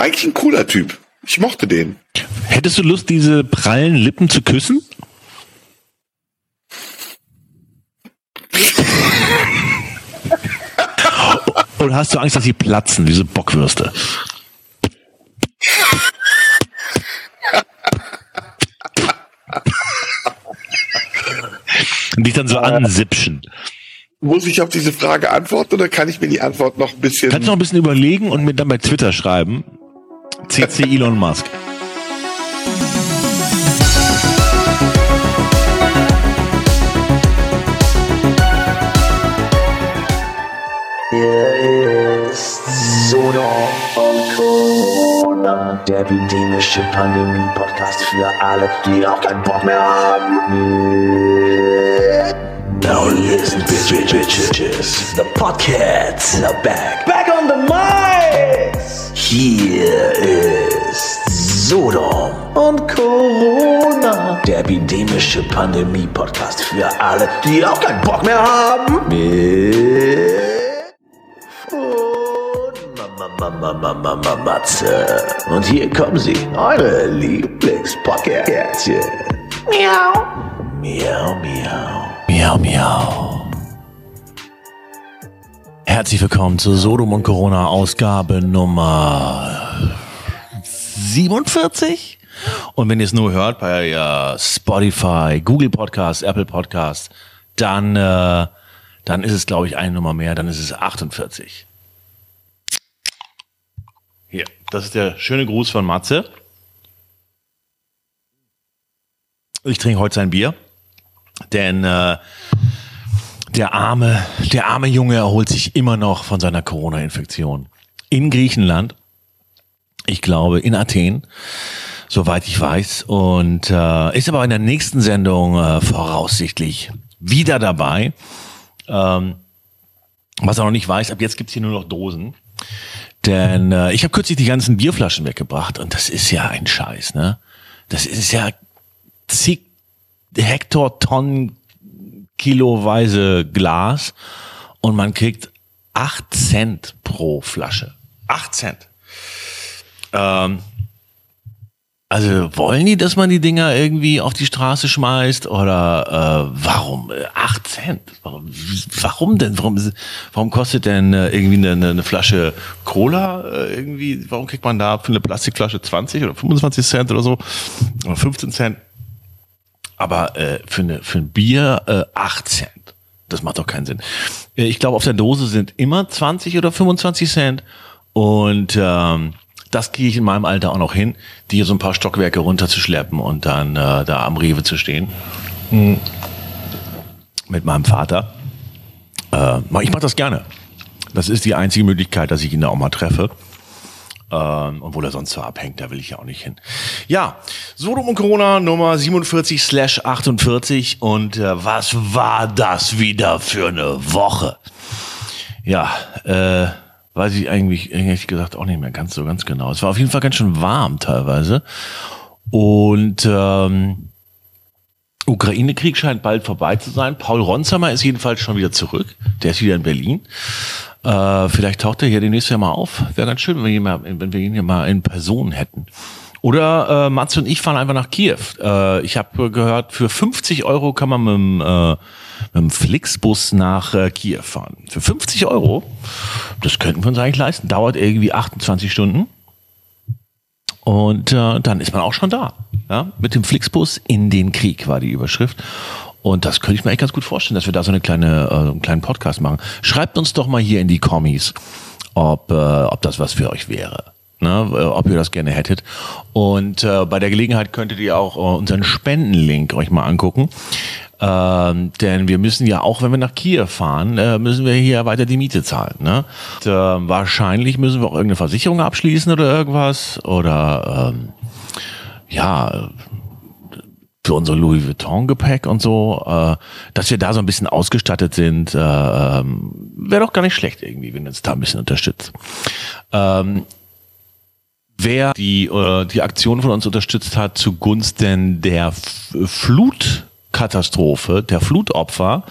Eigentlich ein cooler Typ. Ich mochte den. Hättest du Lust, diese prallen Lippen zu küssen? Oder hast du Angst, dass sie platzen, diese Bockwürste? Und dich dann so ansipschen. Muss ich auf diese Frage antworten oder kann ich mir die Antwort noch ein bisschen. Kannst du noch ein bisschen überlegen und mir dann bei Twitter schreiben? CC Elon Musk. Hier ist Sodom und Corona, der epidemische Pandemie-Podcast für alle, die auch keinen Bock mehr haben. Now listen, bitch, bitch, bitches. The Podcasts are back. Back on the mics! Hier ist Sodom und Corona, der epidemische Pandemie-Podcast für alle, die auch keinen Bock mehr haben. Mit Mama, Mama, Mama, Matze. Und hier kommen sie, eure Lieblingspodcastchen. Miau. Miau, miau. Miau, miau. Herzlich willkommen zur Sodom und Corona Ausgabe Nummer 47. Und wenn ihr es nur hört bei äh, Spotify, Google Podcast, Apple Podcast, dann, äh, dann ist es, glaube ich, eine Nummer mehr, dann ist es 48. Hier, das ist der schöne Gruß von Matze. Ich trinke heute sein Bier, denn äh, der arme, der arme Junge erholt sich immer noch von seiner Corona-Infektion. In Griechenland, ich glaube in Athen, soweit ich weiß, und äh, ist aber in der nächsten Sendung äh, voraussichtlich wieder dabei. Ähm, was er noch nicht weiß, ab jetzt gibt's hier nur noch Dosen. Denn äh, ich habe kürzlich die ganzen Bierflaschen weggebracht und das ist ja ein Scheiß, ne? Das ist ja zig Hektartonnen kiloweise Glas und man kriegt acht Cent pro Flasche. Acht Cent. Ähm, also wollen die, dass man die Dinger irgendwie auf die Straße schmeißt oder äh, warum? Äh, acht Cent. Warum, warum denn? Warum, warum kostet denn äh, irgendwie eine, eine Flasche Cola äh, irgendwie? Warum kriegt man da für eine Plastikflasche 20 oder 25 Cent oder so oder 15 Cent? Aber äh, für, eine, für ein Bier äh, 8 Cent. Das macht doch keinen Sinn. Äh, ich glaube, auf der Dose sind immer 20 oder 25 Cent und ähm, das kriege ich in meinem Alter auch noch hin, die hier so ein paar Stockwerke runterzuschleppen und dann äh, da am Rewe zu stehen. Mhm. Mit meinem Vater. Äh, ich mache das gerne. Das ist die einzige Möglichkeit, dass ich ihn da auch mal treffe. Ähm, obwohl er sonst so abhängt, da will ich ja auch nicht hin. Ja, Sodom und Corona Nummer 47 slash 48 und äh, was war das wieder für eine Woche? Ja, äh, weiß ich eigentlich ehrlich gesagt auch nicht mehr ganz so ganz genau. Es war auf jeden Fall ganz schön warm teilweise. Und ähm, Ukraine-Krieg scheint bald vorbei zu sein. Paul Ronsheimer ist jedenfalls schon wieder zurück. Der ist wieder in Berlin. Äh, vielleicht taucht er hier demnächst ja mal auf. Wäre ganz schön, wenn wir ihn, mal, wenn wir ihn hier mal in Person hätten. Oder äh, Mats und ich fahren einfach nach Kiew. Äh, ich habe gehört, für 50 Euro kann man mit dem, äh, mit dem Flixbus nach äh, Kiew fahren. Für 50 Euro, das könnten wir uns eigentlich leisten. Dauert irgendwie 28 Stunden. Und äh, dann ist man auch schon da. Ja? Mit dem Flixbus in den Krieg war die Überschrift. Und das könnte ich mir echt ganz gut vorstellen, dass wir da so eine kleine, äh, einen kleinen Podcast machen. Schreibt uns doch mal hier in die Kommis, ob, äh, ob das was für euch wäre. Ne, ob ihr das gerne hättet. Und äh, bei der Gelegenheit könntet ihr auch äh, unseren Spendenlink euch mal angucken. Ähm, denn wir müssen ja auch, wenn wir nach Kiew fahren, äh, müssen wir hier weiter die Miete zahlen. Ne? Und, äh, wahrscheinlich müssen wir auch irgendeine Versicherung abschließen oder irgendwas. Oder ähm, ja, für unser Louis Vuitton-Gepäck und so, äh, dass wir da so ein bisschen ausgestattet sind, äh, ähm, wäre doch gar nicht schlecht irgendwie, wenn uns da ein bisschen unterstützt. Ähm, wer die, äh, die Aktion von uns unterstützt hat zugunsten der F Flutkatastrophe, der Flutopfer,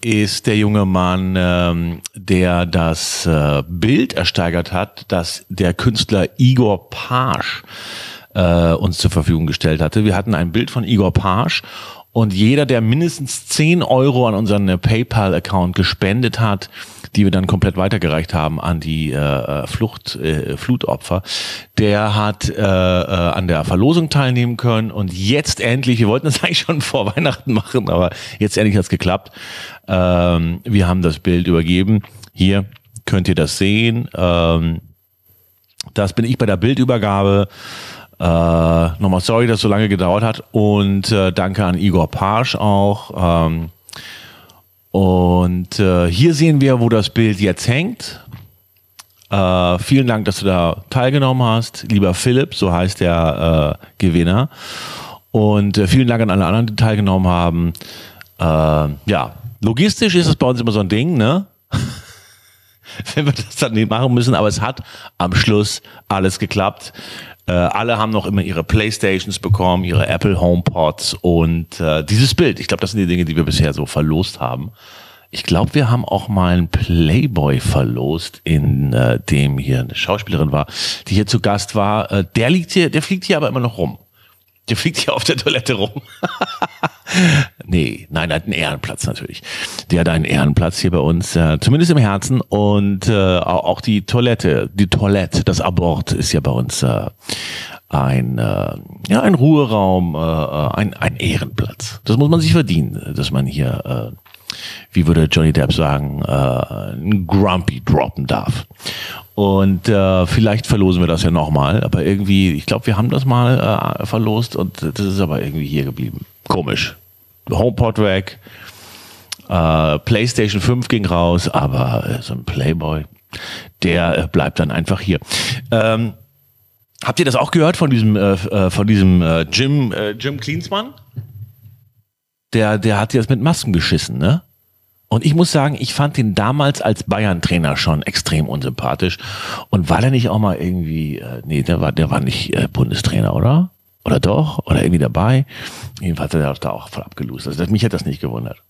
ist der junge Mann, ähm, der das äh, Bild ersteigert hat, das der Künstler Igor Pasch äh, uns zur Verfügung gestellt hatte. Wir hatten ein Bild von Igor Pasch und jeder, der mindestens 10 Euro an unseren PayPal-Account gespendet hat, die wir dann komplett weitergereicht haben an die äh, Flucht, äh, Flutopfer, der hat äh, äh, an der Verlosung teilnehmen können. Und jetzt endlich, wir wollten das eigentlich schon vor Weihnachten machen, aber jetzt endlich hat's geklappt. Ähm, wir haben das Bild übergeben. Hier könnt ihr das sehen. Ähm, das bin ich bei der Bildübergabe. Äh, nochmal sorry, dass es so lange gedauert hat und äh, danke an Igor Parsch auch. Ähm, und äh, hier sehen wir, wo das Bild jetzt hängt. Äh, vielen Dank, dass du da teilgenommen hast, lieber Philipp, so heißt der äh, Gewinner. Und äh, vielen Dank an alle anderen, die teilgenommen haben. Äh, ja, logistisch ist es bei uns immer so ein Ding, ne? Wenn wir das dann nicht machen müssen, aber es hat am Schluss alles geklappt. Äh, alle haben noch immer ihre Playstations bekommen, ihre Apple HomePods und äh, dieses Bild. Ich glaube, das sind die Dinge, die wir bisher so verlost haben. Ich glaube, wir haben auch mal einen Playboy verlost, in äh, dem hier eine Schauspielerin war, die hier zu Gast war. Äh, der liegt hier, der fliegt hier aber immer noch rum. Der fliegt hier auf der Toilette rum. nee, nein, er hat einen Ehrenplatz natürlich. Der hat einen Ehrenplatz hier bei uns, äh, zumindest im Herzen. Und äh, auch die Toilette, die Toilette, das Abort ist ja bei uns äh, ein, äh, ja, ein Ruheraum, äh, äh ein, ein Ehrenplatz. Das muss man sich verdienen, dass man hier, äh, wie würde Johnny Depp sagen, äh, Grumpy droppen darf. Und äh, vielleicht verlosen wir das ja nochmal, aber irgendwie, ich glaube, wir haben das mal äh, verlost und das ist aber irgendwie hier geblieben. Komisch. HomePod weg, äh, PlayStation 5 ging raus, aber äh, so ein Playboy, der äh, bleibt dann einfach hier. Ähm, habt ihr das auch gehört von diesem, äh, äh von diesem äh, Jim, äh, Jim Cleansmann? Der, der hat jetzt mit Masken geschissen, ne? Und ich muss sagen, ich fand ihn damals als Bayern-Trainer schon extrem unsympathisch. Und war der nicht auch mal irgendwie, äh, nee, der war, der war nicht äh, Bundestrainer, oder? Oder doch? Oder irgendwie dabei? Jedenfalls hat er da auch voll abgelost. Also mich hat das nicht gewundert.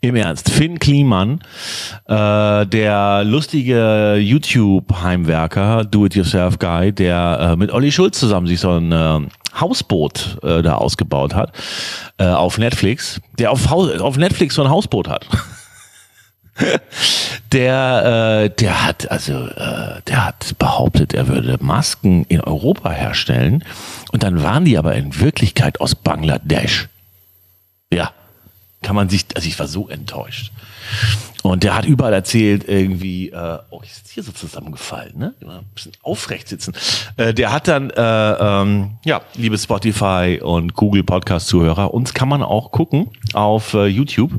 Im Ernst, Finn Kliman, äh, der lustige YouTube-Heimwerker, Do-It-Yourself-Guy, der äh, mit Olli Schulz zusammen sich so ein äh, Hausboot äh, da ausgebaut hat, äh, auf Netflix, der auf, Haus auf Netflix so ein Hausboot hat. der, äh, der hat also, äh, der hat behauptet, er würde Masken in Europa herstellen und dann waren die aber in Wirklichkeit aus Bangladesch. Ja, kann man sich, also ich war so enttäuscht. Und der hat überall erzählt, irgendwie, äh, oh, ich sitze hier so zusammengefallen, ne? Immer ein bisschen aufrecht sitzen. Äh, der hat dann, äh, ähm, ja, liebe Spotify und Google Podcast-Zuhörer, uns kann man auch gucken auf äh, YouTube.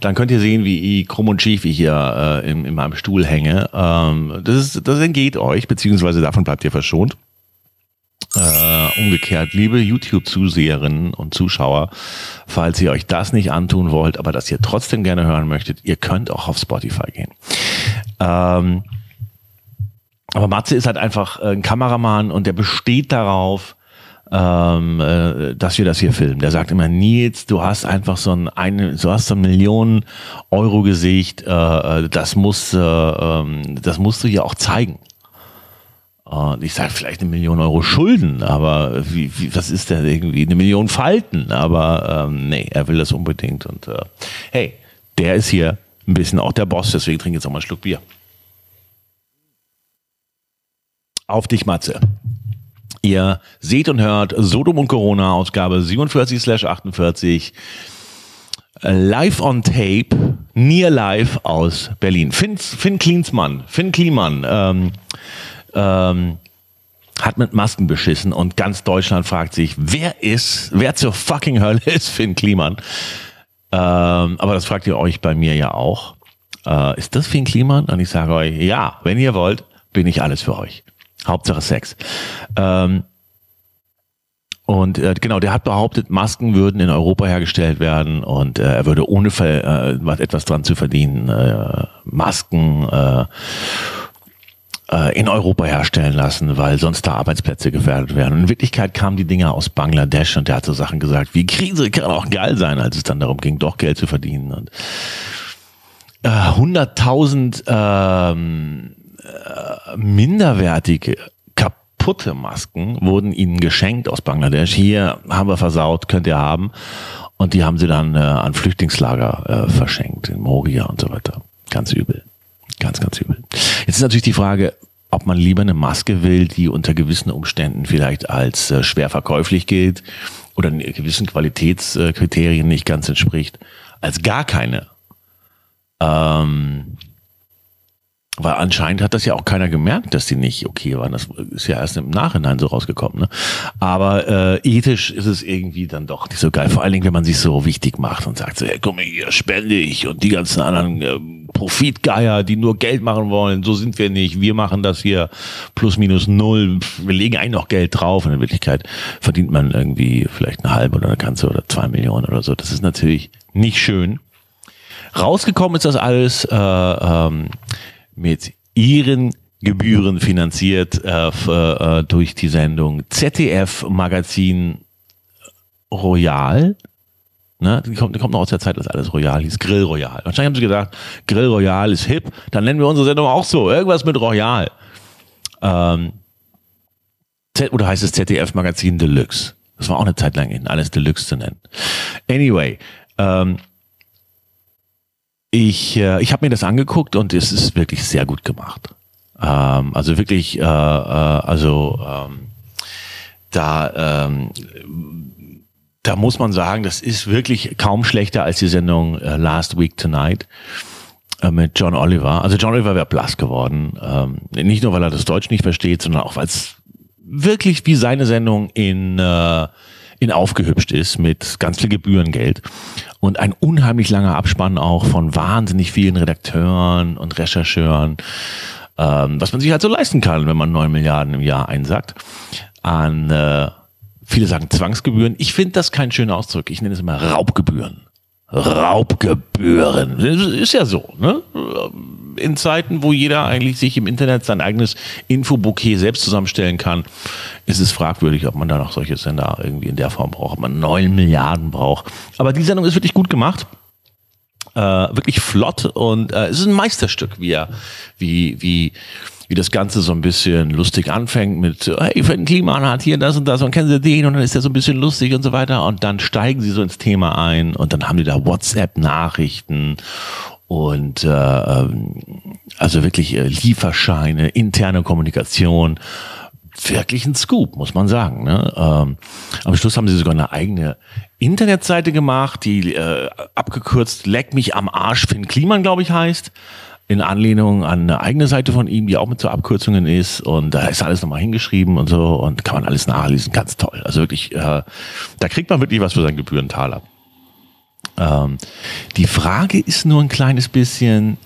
Dann könnt ihr sehen, wie ich krumm und schief ich hier äh, in, in meinem Stuhl hänge. Ähm, das, ist, das entgeht euch, beziehungsweise davon bleibt ihr verschont. Äh, umgekehrt, liebe YouTube-Zuseherinnen und Zuschauer, falls ihr euch das nicht antun wollt, aber das ihr trotzdem gerne hören möchtet, ihr könnt auch auf Spotify gehen. Ähm, aber Matze ist halt einfach ein Kameramann und der besteht darauf, ähm, äh, dass wir das hier filmen. Der sagt immer, Nils, du hast einfach so ein, eine, du hast so ein Millionen Euro Gesicht, äh, äh, das muss, äh, ähm, das musst du hier auch zeigen. Und ich sage vielleicht eine Million Euro Schulden, aber wie, wie, was ist denn irgendwie eine Million Falten? Aber ähm, nee, er will das unbedingt. Und äh, hey, der ist hier ein bisschen auch der Boss, deswegen trinke jetzt auch mal einen Schluck Bier. Auf dich, Matze. Ihr seht und hört Sodom und Corona, Ausgabe 47 slash 48. Live on Tape, near live aus Berlin. Finn, Finn Klinsmann, Finn Kliemann, ähm, ähm, hat mit Masken beschissen und ganz Deutschland fragt sich, wer ist, wer zur fucking Hölle ist Finn Kliman? Ähm, aber das fragt ihr euch bei mir ja auch. Äh, ist das Finn Kliman? Und ich sage euch, ja, wenn ihr wollt, bin ich alles für euch. Hauptsache Sex. Ähm, und äh, genau, der hat behauptet, Masken würden in Europa hergestellt werden und äh, er würde ohne äh, etwas dran zu verdienen, äh, Masken äh, in Europa herstellen lassen, weil sonst da Arbeitsplätze gefährdet werden. Und in Wirklichkeit kamen die Dinger aus Bangladesch und der hat so Sachen gesagt, wie Krise kann auch geil sein, als es dann darum ging, doch Geld zu verdienen. Und äh, 100.000 ähm, äh, minderwertige kaputte Masken wurden ihnen geschenkt aus Bangladesch. Hier haben wir versaut, könnt ihr haben. Und die haben sie dann äh, an Flüchtlingslager äh, verschenkt, in Moria und so weiter. Ganz übel. Ganz, ganz übel. Jetzt ist natürlich die Frage, ob man lieber eine Maske will, die unter gewissen Umständen vielleicht als äh, schwer verkäuflich gilt oder gewissen Qualitätskriterien nicht ganz entspricht, als gar keine. Ähm, weil anscheinend hat das ja auch keiner gemerkt, dass die nicht okay waren. Das ist ja erst im Nachhinein so rausgekommen. Ne? Aber äh, ethisch ist es irgendwie dann doch nicht so geil. Vor allen Dingen, wenn man sich so wichtig macht und sagt so, hey, mal hier, spende ich und die ganzen anderen äh, Profitgeier, die nur Geld machen wollen, so sind wir nicht. Wir machen das hier plus minus null. Wir legen eigentlich noch Geld drauf. Und in Wirklichkeit verdient man irgendwie vielleicht eine halbe oder eine ganze oder zwei Millionen oder so. Das ist natürlich nicht schön. Rausgekommen ist das alles äh, ähm, mit ihren Gebühren finanziert äh, äh, durch die Sendung ZDF Magazin Royal. Ne, die kommt, die kommt noch aus der Zeit, dass alles Royal hieß. Grill Royal. Wahrscheinlich haben sie gedacht, Grill Royal ist hip, dann nennen wir unsere Sendung auch so. Irgendwas mit Royal. Ähm, oder heißt es ZDF Magazin Deluxe? Das war auch eine Zeit lang in, alles Deluxe zu nennen. Anyway, ähm, ich, äh, ich habe mir das angeguckt und es ist wirklich sehr gut gemacht. Ähm, also wirklich, äh, äh, also ähm, da, ähm, da muss man sagen, das ist wirklich kaum schlechter als die Sendung äh, Last Week Tonight äh, mit John Oliver. Also John Oliver wäre blass geworden. Ähm, nicht nur, weil er das Deutsch nicht versteht, sondern auch, weil es wirklich wie seine Sendung in äh, in aufgehübscht ist mit ganz viel Gebührengeld und ein unheimlich langer Abspann auch von wahnsinnig vielen Redakteuren und Rechercheuren, ähm, was man sich halt so leisten kann, wenn man neun Milliarden im Jahr einsackt an äh, viele sagen Zwangsgebühren. Ich finde das kein schöner Ausdruck. Ich nenne es immer Raubgebühren. Raubgebühren. Ist ja so, ne? In Zeiten, wo jeder eigentlich sich im Internet sein eigenes Infobouquet selbst zusammenstellen kann, ist es fragwürdig, ob man da noch solche Sender irgendwie in der Form braucht, ob man neun Milliarden braucht. Aber die Sendung ist wirklich gut gemacht. Äh, wirklich flott und äh, es ist ein Meisterstück, wie er, wie, wie, wie das Ganze so ein bisschen lustig anfängt mit, hey, Finn Kliman hat hier das und das und kennen Sie den und dann ist der so ein bisschen lustig und so weiter und dann steigen sie so ins Thema ein und dann haben die da WhatsApp-Nachrichten und äh, ähm, also wirklich äh, Lieferscheine, interne Kommunikation wirklich ein Scoop, muss man sagen. Ne? Ähm, am Schluss haben sie sogar eine eigene Internetseite gemacht, die äh, abgekürzt Leck mich am Arsch Finn Kliman, glaube ich, heißt in Anlehnung an eine eigene Seite von ihm, die auch mit so Abkürzungen ist. Und da ist alles nochmal hingeschrieben und so und kann man alles nachlesen. Ganz toll. Also wirklich, äh, da kriegt man wirklich was für seinen Gebührentaler. Ähm, die Frage ist nur ein kleines bisschen,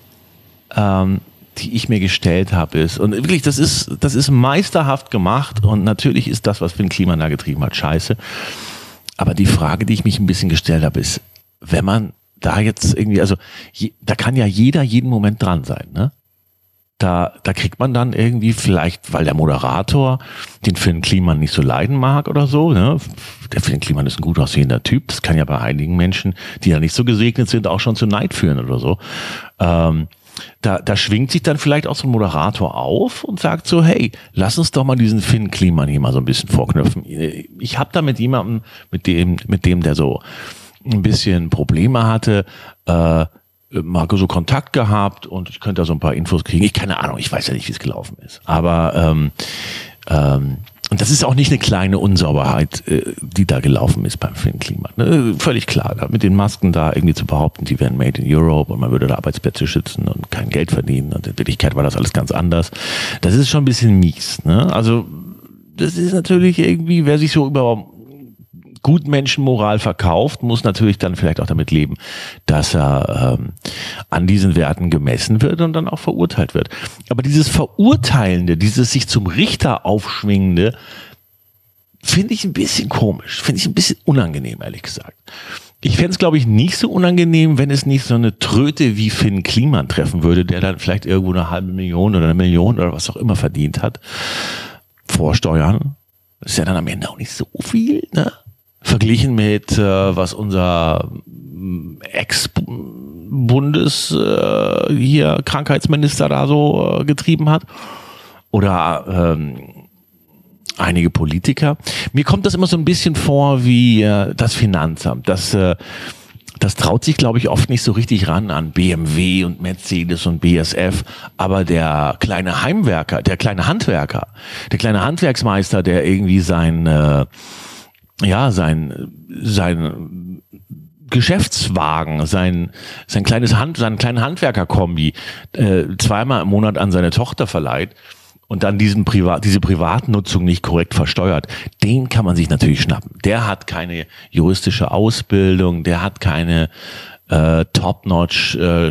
ähm, die ich mir gestellt habe, ist, und wirklich, das ist, das ist meisterhaft gemacht und natürlich ist das, was Finn Kliman da getrieben hat, scheiße. Aber die Frage, die ich mich ein bisschen gestellt habe, ist, wenn man da jetzt irgendwie, also je, da kann ja jeder jeden Moment dran sein, ne? Da, da kriegt man dann irgendwie vielleicht, weil der Moderator den Finn Kliman nicht so leiden mag oder so, ne? Der Finn Kliman ist ein gut aussehender Typ. Das kann ja bei einigen Menschen, die ja nicht so gesegnet sind, auch schon zu Neid führen oder so. Ähm, da, da schwingt sich dann vielleicht auch so ein Moderator auf und sagt so, hey, lass uns doch mal diesen Finn Kliman hier mal so ein bisschen vorknöpfen. Ich habe da mit jemandem, mit dem, mit dem der so ein bisschen Probleme hatte, äh, mal so Kontakt gehabt und ich könnte da so ein paar Infos kriegen. Ich keine Ahnung, ich weiß ja nicht, wie es gelaufen ist. Aber ähm, ähm, und das ist auch nicht eine kleine Unsauberheit, äh, die da gelaufen ist beim Film Klima. Ne? Völlig klar, mit den Masken da irgendwie zu behaupten, die wären made in Europe und man würde da Arbeitsplätze schützen und kein Geld verdienen. Und in Wirklichkeit war das alles ganz anders. Das ist schon ein bisschen mies. Ne? Also das ist natürlich irgendwie, wer sich so über Gutmenschenmoral verkauft, muss natürlich dann vielleicht auch damit leben, dass er ähm, an diesen Werten gemessen wird und dann auch verurteilt wird. Aber dieses Verurteilende, dieses sich zum Richter aufschwingende, finde ich ein bisschen komisch, finde ich ein bisschen unangenehm, ehrlich gesagt. ich fände es, glaube ich, nicht so unangenehm, wenn es nicht so eine Tröte wie Finn Kliman treffen würde, der dann vielleicht irgendwo eine halbe Million oder eine Million oder was auch immer verdient hat. Vor Steuern. Das ist ja dann am Ende auch nicht so viel, ne? Verglichen mit, äh, was unser mm, Ex-Bundes äh, hier Krankheitsminister da so äh, getrieben hat. Oder ähm, einige Politiker. Mir kommt das immer so ein bisschen vor wie äh, das Finanzamt. Das, äh, das traut sich, glaube ich, oft nicht so richtig ran an BMW und Mercedes und BSF. Aber der kleine Heimwerker, der kleine Handwerker, der kleine Handwerksmeister, der irgendwie sein, äh, ja, sein, sein Geschäftswagen, sein, sein kleines Hand, seinen kleinen Handwerkerkombi äh, zweimal im Monat an seine Tochter verleiht, und dann diesen Privat, diese Privatnutzung nicht korrekt versteuert, den kann man sich natürlich schnappen. Der hat keine juristische Ausbildung, der hat keine äh, Top-Notch äh.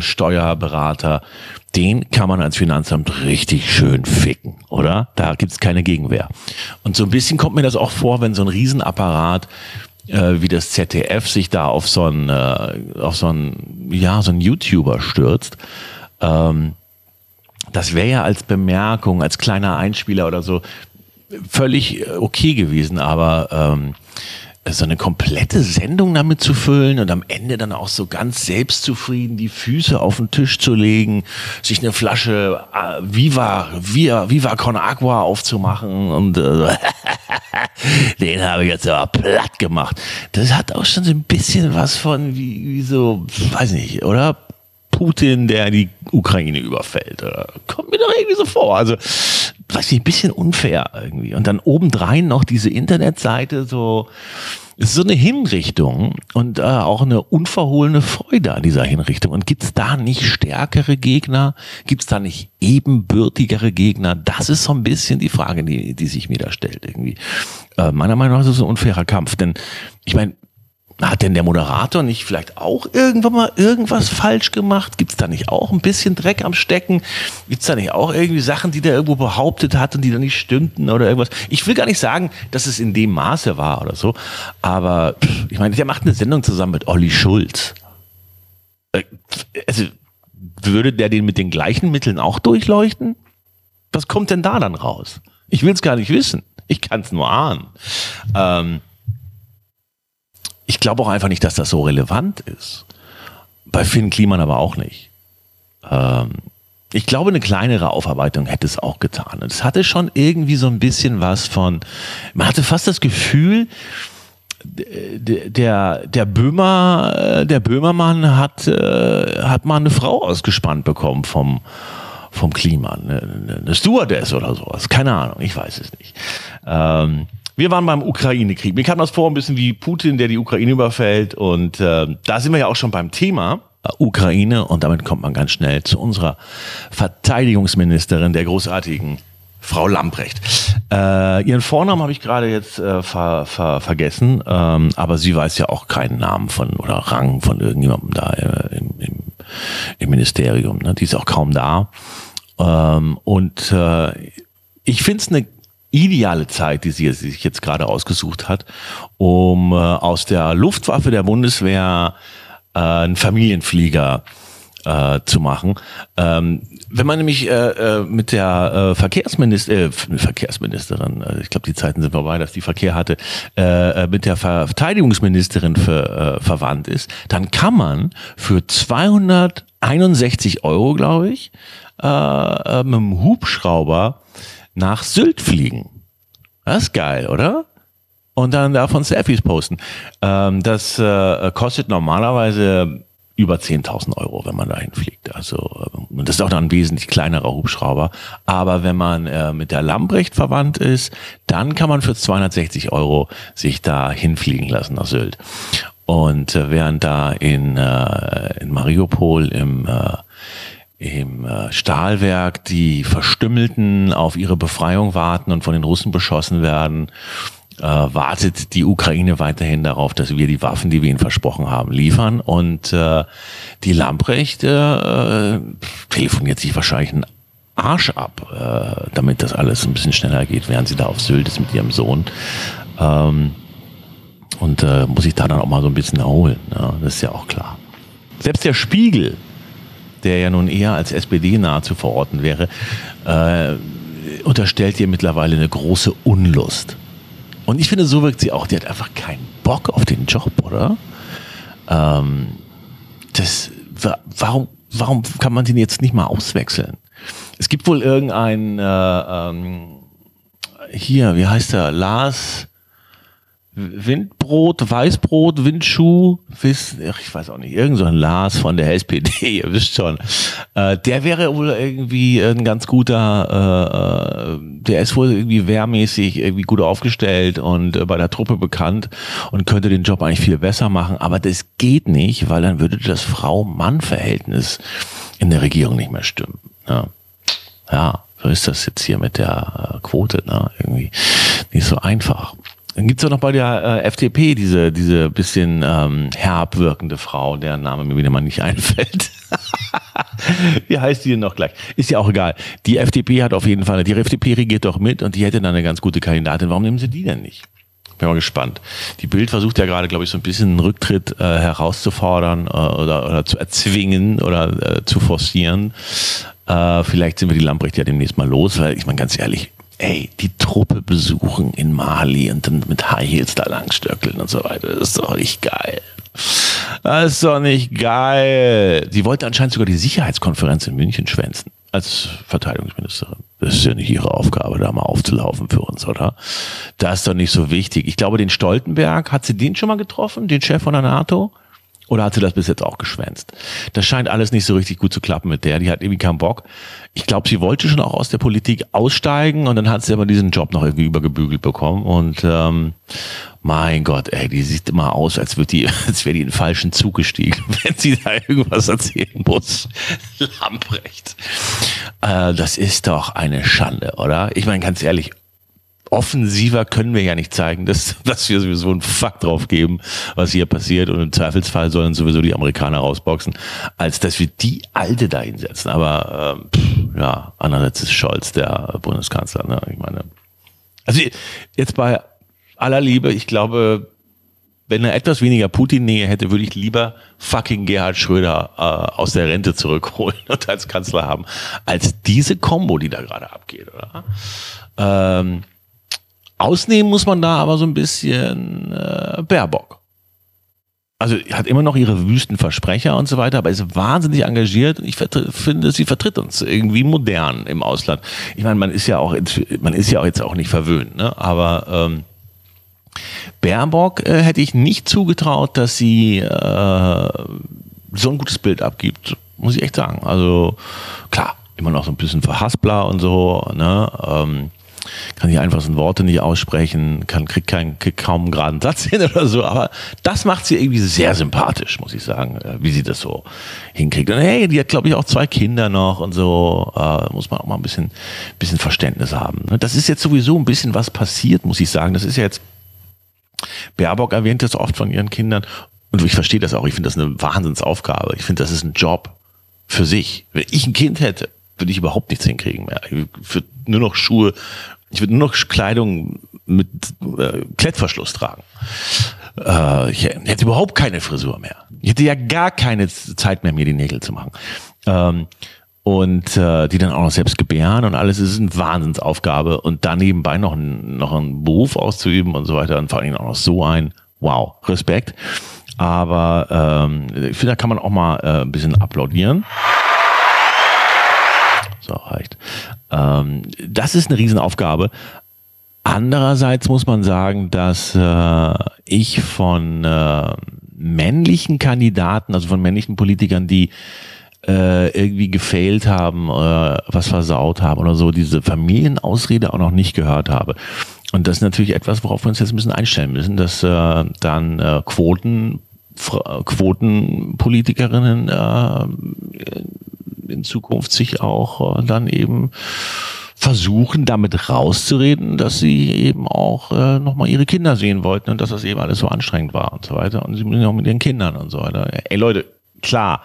Den kann man als Finanzamt richtig schön ficken, oder? Da gibt's keine Gegenwehr. Und so ein bisschen kommt mir das auch vor, wenn so ein Riesenapparat äh, wie das ZDF sich da auf so einen, äh, auf so einen, ja, so einen YouTuber stürzt. Ähm, das wäre ja als Bemerkung, als kleiner Einspieler oder so völlig äh, okay gewesen, aber ähm, so eine komplette Sendung damit zu füllen und am Ende dann auch so ganz selbstzufrieden die Füße auf den Tisch zu legen, sich eine Flasche äh, Viva, Viva, Viva Con Agua aufzumachen und äh, den habe ich jetzt aber platt gemacht. Das hat auch schon so ein bisschen was von wie, wie so, weiß nicht, oder? Putin, der die Ukraine überfällt. Kommt mir doch irgendwie so vor. Also, weiß ich, ein bisschen unfair irgendwie. Und dann obendrein noch diese Internetseite so, ist so eine Hinrichtung und äh, auch eine unverhohlene Freude an dieser Hinrichtung. Und gibt's da nicht stärkere Gegner? Gibt's da nicht ebenbürtigere Gegner? Das ist so ein bisschen die Frage, die, die sich mir da stellt irgendwie. Äh, meiner Meinung nach ist es ein unfairer Kampf. Denn ich meine, hat denn der Moderator nicht vielleicht auch irgendwann mal irgendwas falsch gemacht? Gibt es da nicht auch ein bisschen Dreck am Stecken? Gibt es da nicht auch irgendwie Sachen, die der irgendwo behauptet hat und die da nicht stimmten oder irgendwas? Ich will gar nicht sagen, dass es in dem Maße war oder so, aber ich meine, der macht eine Sendung zusammen mit Olli Schulz. Äh, also, würde der den mit den gleichen Mitteln auch durchleuchten? Was kommt denn da dann raus? Ich will es gar nicht wissen. Ich kann es nur ahnen. Ähm, ich glaube auch einfach nicht, dass das so relevant ist. Bei Finn Kliman aber auch nicht. Ähm, ich glaube, eine kleinere Aufarbeitung hätte es auch getan. Und es hatte schon irgendwie so ein bisschen was von, man hatte fast das Gefühl, der, der Böhmer, der Böhmermann hat, äh, hat mal eine Frau ausgespannt bekommen vom, vom Klima, eine, eine Stewardess oder sowas. Keine Ahnung, ich weiß es nicht. Ähm, wir waren beim Ukraine-Krieg. Mir kam das vor ein bisschen wie Putin, der die Ukraine überfällt. Und äh, da sind wir ja auch schon beim Thema. Ukraine und damit kommt man ganz schnell zu unserer Verteidigungsministerin, der großartigen Frau Lamprecht. Äh, ihren Vornamen habe ich gerade jetzt äh, ver, ver, vergessen, ähm, aber sie weiß ja auch keinen Namen von oder Rang von irgendjemandem da äh, im, im, im Ministerium. Ne? Die ist auch kaum da. Ähm, und äh, ich finde es eine ideale Zeit, die sie sich jetzt gerade ausgesucht hat, um äh, aus der Luftwaffe der Bundeswehr äh, einen Familienflieger äh, zu machen. Ähm, wenn man nämlich äh, äh, mit der äh, Verkehrsminister, äh, Verkehrsministerin, äh, ich glaube, die Zeiten sind vorbei, dass die Verkehr hatte, äh, äh mit der Verteidigungsministerin für, äh, verwandt ist, dann kann man für 261 Euro, glaube ich, äh, äh, mit einem Hubschrauber nach Sylt fliegen. Das ist geil, oder? Und dann davon Selfies posten. Ähm, das äh, kostet normalerweise über 10.000 Euro, wenn man dahin fliegt. Also äh, das ist auch noch ein wesentlich kleinerer Hubschrauber. Aber wenn man äh, mit der Lambrecht verwandt ist, dann kann man für 260 Euro sich da hinfliegen lassen nach Sylt. Und äh, während da in, äh, in Mariupol im äh, im äh, Stahlwerk die Verstümmelten auf ihre Befreiung warten und von den Russen beschossen werden, äh, wartet die Ukraine weiterhin darauf, dass wir die Waffen, die wir ihnen versprochen haben, liefern. Und äh, die Lamprecht äh, telefoniert sich wahrscheinlich einen Arsch ab, äh, damit das alles ein bisschen schneller geht, während sie da auf Sylt ist mit ihrem Sohn. Ähm, und äh, muss sich da dann auch mal so ein bisschen erholen. Ja, das ist ja auch klar. Selbst der Spiegel, der ja nun eher als SPD nahe zu verorten wäre, äh, unterstellt ihr mittlerweile eine große Unlust. Und ich finde, so wirkt sie auch. Die hat einfach keinen Bock auf den Job, oder? Ähm, das, warum, warum kann man den jetzt nicht mal auswechseln? Es gibt wohl irgendein, äh, ähm, hier, wie heißt der? Lars Windbrot, Weißbrot, Windschuh, ich weiß auch nicht, irgend so ein Lars von der SPD, ihr wisst schon. Äh, der wäre wohl irgendwie ein ganz guter, äh, der ist wohl irgendwie wehrmäßig irgendwie gut aufgestellt und äh, bei der Truppe bekannt und könnte den Job eigentlich viel besser machen, aber das geht nicht, weil dann würde das Frau-Mann-Verhältnis in der Regierung nicht mehr stimmen. Ja. ja, so ist das jetzt hier mit der äh, Quote, ne? Irgendwie nicht so einfach. Dann gibt's ja noch bei der äh, FDP diese, diese bisschen ähm, herb wirkende Frau, deren Name mir wieder mal nicht einfällt. Wie heißt die denn noch gleich? Ist ja auch egal. Die FDP hat auf jeden Fall, die FDP regiert doch mit und die hätte dann eine ganz gute Kandidatin. Warum nehmen sie die denn nicht? Bin mal gespannt. Die Bild versucht ja gerade, glaube ich, so ein bisschen einen Rücktritt äh, herauszufordern äh, oder, oder zu erzwingen oder äh, zu forcieren. Äh, vielleicht sind wir die Lamprecht ja demnächst mal los, weil ich meine ganz ehrlich, ey, die Truppe besuchen in Mali und dann mit High Heels da langstöckeln und so weiter. Das ist doch nicht geil. Das ist doch nicht geil. Sie wollte anscheinend sogar die Sicherheitskonferenz in München schwänzen als Verteidigungsministerin. Das ist ja nicht ihre Aufgabe, da mal aufzulaufen für uns, oder? Das ist doch nicht so wichtig. Ich glaube, den Stoltenberg, hat sie den schon mal getroffen, den Chef von der NATO? Oder hat sie das bis jetzt auch geschwänzt? Das scheint alles nicht so richtig gut zu klappen mit der. Die hat irgendwie keinen Bock. Ich glaube, sie wollte schon auch aus der Politik aussteigen und dann hat sie aber diesen Job noch irgendwie übergebügelt bekommen. Und ähm, mein Gott, ey, die sieht immer aus, als würde die, als wäre die in den falschen Zug gestiegen, wenn sie da irgendwas erzählen muss. Lamprecht. Äh, das ist doch eine Schande, oder? Ich meine, ganz ehrlich, offensiver können wir ja nicht zeigen, dass, dass wir sowieso einen Fakt drauf geben, was hier passiert und im Zweifelsfall sollen sowieso die Amerikaner rausboxen, als dass wir die Alte da hinsetzen. Aber ähm, pff, ja, andererseits ist Scholz der Bundeskanzler. Ne? Ich meine, also jetzt bei aller Liebe, ich glaube, wenn er etwas weniger Putin-Nähe hätte, würde ich lieber fucking Gerhard Schröder äh, aus der Rente zurückholen und als Kanzler haben, als diese Combo, die da gerade abgeht, oder? Ähm, Ausnehmen muss man da aber so ein bisschen äh, Baerbock. Also hat immer noch ihre wüsten Versprecher und so weiter, aber ist wahnsinnig engagiert. Ich finde, sie vertritt uns irgendwie modern im Ausland. Ich meine, man ist ja auch, man ist ja auch jetzt auch nicht verwöhnt, ne? Aber ähm, Baerbock äh, hätte ich nicht zugetraut, dass sie äh, so ein gutes Bild abgibt, muss ich echt sagen. Also klar, immer noch so ein bisschen verhaspler und so, ne? Ähm, kann die einfachsten Worte nicht aussprechen, kann, kriegt, kein, kriegt kaum einen geraden Satz hin oder so, aber das macht sie irgendwie sehr sympathisch, muss ich sagen, äh, wie sie das so hinkriegt. Und hey, die hat, glaube ich, auch zwei Kinder noch und so, äh, muss man auch mal ein bisschen, bisschen Verständnis haben. Ne? Das ist jetzt sowieso ein bisschen was passiert, muss ich sagen. Das ist ja jetzt, Baerbock erwähnt das oft von ihren Kindern und ich verstehe das auch, ich finde das eine Wahnsinnsaufgabe. Ich finde, das ist ein Job für sich. Wenn ich ein Kind hätte, würde ich überhaupt nichts hinkriegen mehr. Ich würde nur noch Schuhe, ich würde nur noch Kleidung mit äh, Klettverschluss tragen. Äh, ich hätte überhaupt keine Frisur mehr. Ich hätte ja gar keine Zeit mehr, mir die Nägel zu machen. Ähm, und äh, die dann auch noch selbst gebären und alles. Es ist eine Wahnsinnsaufgabe und da nebenbei noch, ein, noch einen Beruf auszuüben und so weiter und vor allen Dingen auch noch so ein, wow, Respekt. Aber ähm, ich finde, da kann man auch mal äh, ein bisschen applaudieren. So, reicht. Ähm, das ist eine Riesenaufgabe. Andererseits muss man sagen, dass äh, ich von äh, männlichen Kandidaten, also von männlichen Politikern, die äh, irgendwie gefailt haben, äh, was versaut haben oder so, diese Familienausrede auch noch nicht gehört habe. Und das ist natürlich etwas, worauf wir uns jetzt ein bisschen einstellen müssen, dass äh, dann äh, Quoten Quotenpolitikerinnen äh, in Zukunft sich auch äh, dann eben versuchen, damit rauszureden, dass sie eben auch äh, nochmal ihre Kinder sehen wollten und dass das eben alles so anstrengend war und so weiter. Und sie müssen auch mit ihren Kindern und so weiter. Ey Leute, klar.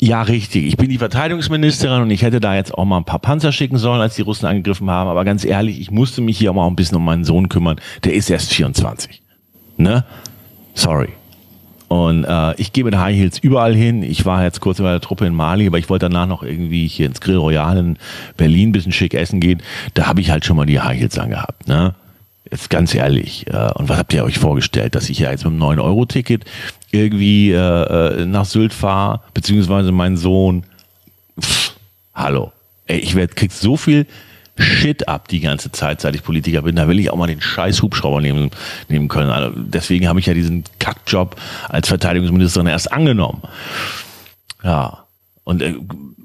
Ja, richtig. Ich bin die Verteidigungsministerin und ich hätte da jetzt auch mal ein paar Panzer schicken sollen, als die Russen angegriffen haben. Aber ganz ehrlich, ich musste mich hier auch mal ein bisschen um meinen Sohn kümmern. Der ist erst 24. Ne? Sorry. Und äh, ich gehe mit High Heels überall hin. Ich war jetzt kurz bei der Truppe in Mali, aber ich wollte danach noch irgendwie hier ins Grill Royal in Berlin ein bisschen schick essen gehen. Da habe ich halt schon mal die High Heels angehabt. Ne? Jetzt ganz ehrlich. Äh, und was habt ihr euch vorgestellt, dass ich ja jetzt mit einem 9-Euro-Ticket irgendwie äh, äh, nach Sylt fahre, beziehungsweise mein Sohn. Pff, hallo. Ey, ich werd, krieg so viel Shit ab die ganze Zeit, seit ich Politiker bin. Da will ich auch mal den scheiß Hubschrauber nehmen, nehmen können. Also deswegen habe ich ja diesen Kackjob als Verteidigungsministerin erst angenommen. Ja. Und äh,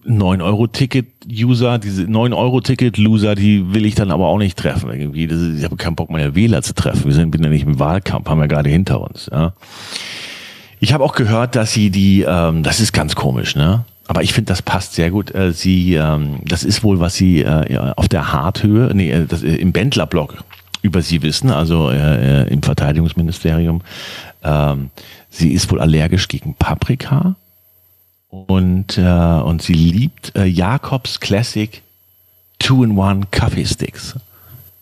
9-Euro-Ticket-User, diese 9-Euro-Ticket-Loser, die will ich dann aber auch nicht treffen. Irgendwie. Das ist, ich habe keinen Bock, meine Wähler zu treffen. Wir sind bin ja nicht im Wahlkampf, haben wir gerade hinter uns. Ja. Ich habe auch gehört, dass sie die, ähm, das ist ganz komisch, ne? Aber ich finde, das passt sehr gut. Äh, sie, ähm, das ist wohl, was sie äh, auf der Harthöhe, nee, äh, das, äh, im Bändlerblock über sie wissen, also äh, im Verteidigungsministerium. Ähm, sie ist wohl allergisch gegen Paprika und, äh, und sie liebt äh, Jakobs Classic Two-in-One Coffee Sticks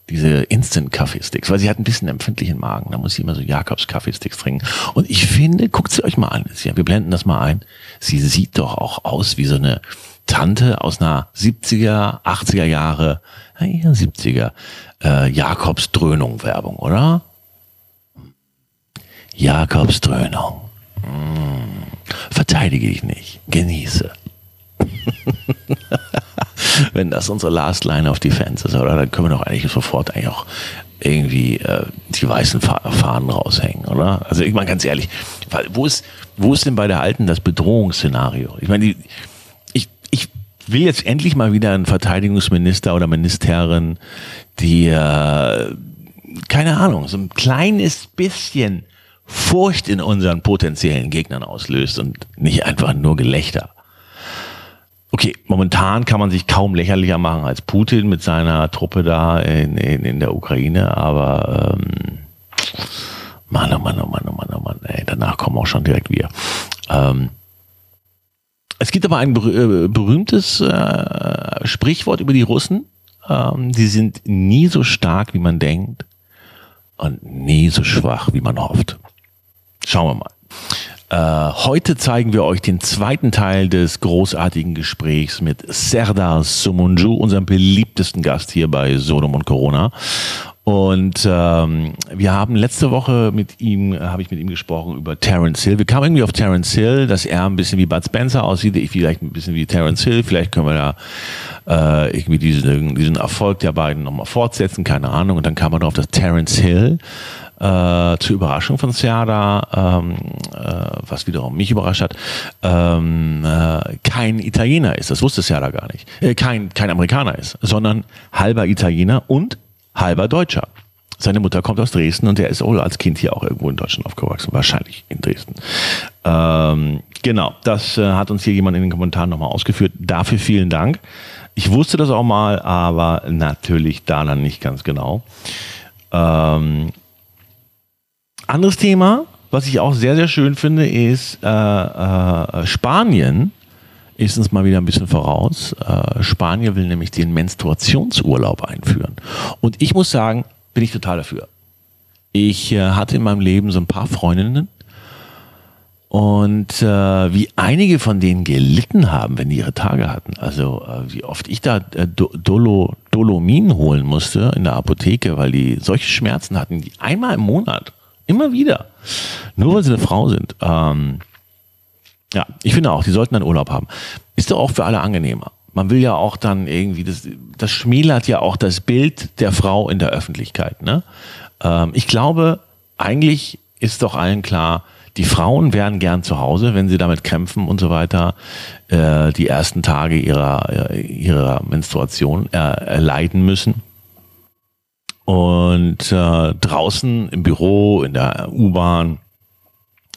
diese Instant-Kaffeesticks, weil sie hat ein bisschen empfindlichen Magen. Da muss sie immer so Jakobs Kaffeesticks trinken. Und ich finde, guckt sie euch mal an. Wir blenden das mal ein. Sie sieht doch auch aus wie so eine Tante aus einer 70er, 80er Jahre, ja, 70er, äh, Jakobs Dröhnung-Werbung, oder? Jakobs Dröhnung. Hm. Verteidige ich nicht. Genieße. wenn das unsere Last Line of Defense ist, oder? Dann können wir doch eigentlich sofort eigentlich auch irgendwie äh, die weißen Fahnen raushängen, oder? Also ich meine ganz ehrlich, wo ist, wo ist denn bei der Alten das Bedrohungsszenario? Ich meine, ich, ich will jetzt endlich mal wieder einen Verteidigungsminister oder Ministerin, die, äh, keine Ahnung, so ein kleines bisschen Furcht in unseren potenziellen Gegnern auslöst und nicht einfach nur Gelächter. Okay, momentan kann man sich kaum lächerlicher machen als Putin mit seiner Truppe da in, in, in der Ukraine, aber ähm, Mann, oh Mann, oh Mann, oh Mann, oh Mann, ey, danach kommen auch schon direkt wir. Ähm, es gibt aber ein äh, berühmtes äh, Sprichwort über die Russen. Ähm, die sind nie so stark, wie man denkt und nie so schwach, wie man hofft. Schauen wir mal. Äh, heute zeigen wir euch den zweiten Teil des großartigen Gesprächs mit Serdar Sumunju, unserem beliebtesten Gast hier bei Sodom und Corona. Und ähm, wir haben letzte Woche mit ihm, äh, habe ich mit ihm gesprochen über Terence Hill. Wir kamen irgendwie auf Terence Hill, dass er ein bisschen wie Bud Spencer aussieht, ich vielleicht ein bisschen wie Terence Hill. Vielleicht können wir da äh, irgendwie diesen, diesen Erfolg der beiden nochmal fortsetzen, keine Ahnung. Und dann kam man darauf, dass Terence Hill äh, zur Überraschung von Serda, ähm, äh, was wiederum mich überrascht hat, ähm, äh, kein Italiener ist. Das wusste Serda gar nicht. Äh, kein, kein Amerikaner ist, sondern halber Italiener und halber Deutscher. Seine Mutter kommt aus Dresden und er ist auch als Kind hier auch irgendwo in Deutschland aufgewachsen, wahrscheinlich in Dresden. Ähm, genau, das äh, hat uns hier jemand in den Kommentaren nochmal ausgeführt. Dafür vielen Dank. Ich wusste das auch mal, aber natürlich da dann nicht ganz genau. Ähm, anderes Thema, was ich auch sehr, sehr schön finde, ist äh, äh, Spanien ist uns mal wieder ein bisschen voraus. Äh, Spanien will nämlich den Menstruationsurlaub einführen. Und ich muss sagen, bin ich total dafür. Ich äh, hatte in meinem Leben so ein paar Freundinnen und äh, wie einige von denen gelitten haben, wenn die ihre Tage hatten. Also äh, wie oft ich da äh, Dolo, Dolomin holen musste in der Apotheke, weil die solche Schmerzen hatten, die einmal im Monat Immer wieder. Nur weil sie eine Frau sind. Ähm, ja, ich finde auch, die sollten einen Urlaub haben. Ist doch auch für alle angenehmer. Man will ja auch dann irgendwie, das, das schmälert ja auch das Bild der Frau in der Öffentlichkeit. Ne? Ähm, ich glaube, eigentlich ist doch allen klar, die Frauen wären gern zu Hause, wenn sie damit kämpfen und so weiter, äh, die ersten Tage ihrer, ihrer Menstruation äh, erleiden müssen. Und äh, draußen im Büro, in der U-Bahn,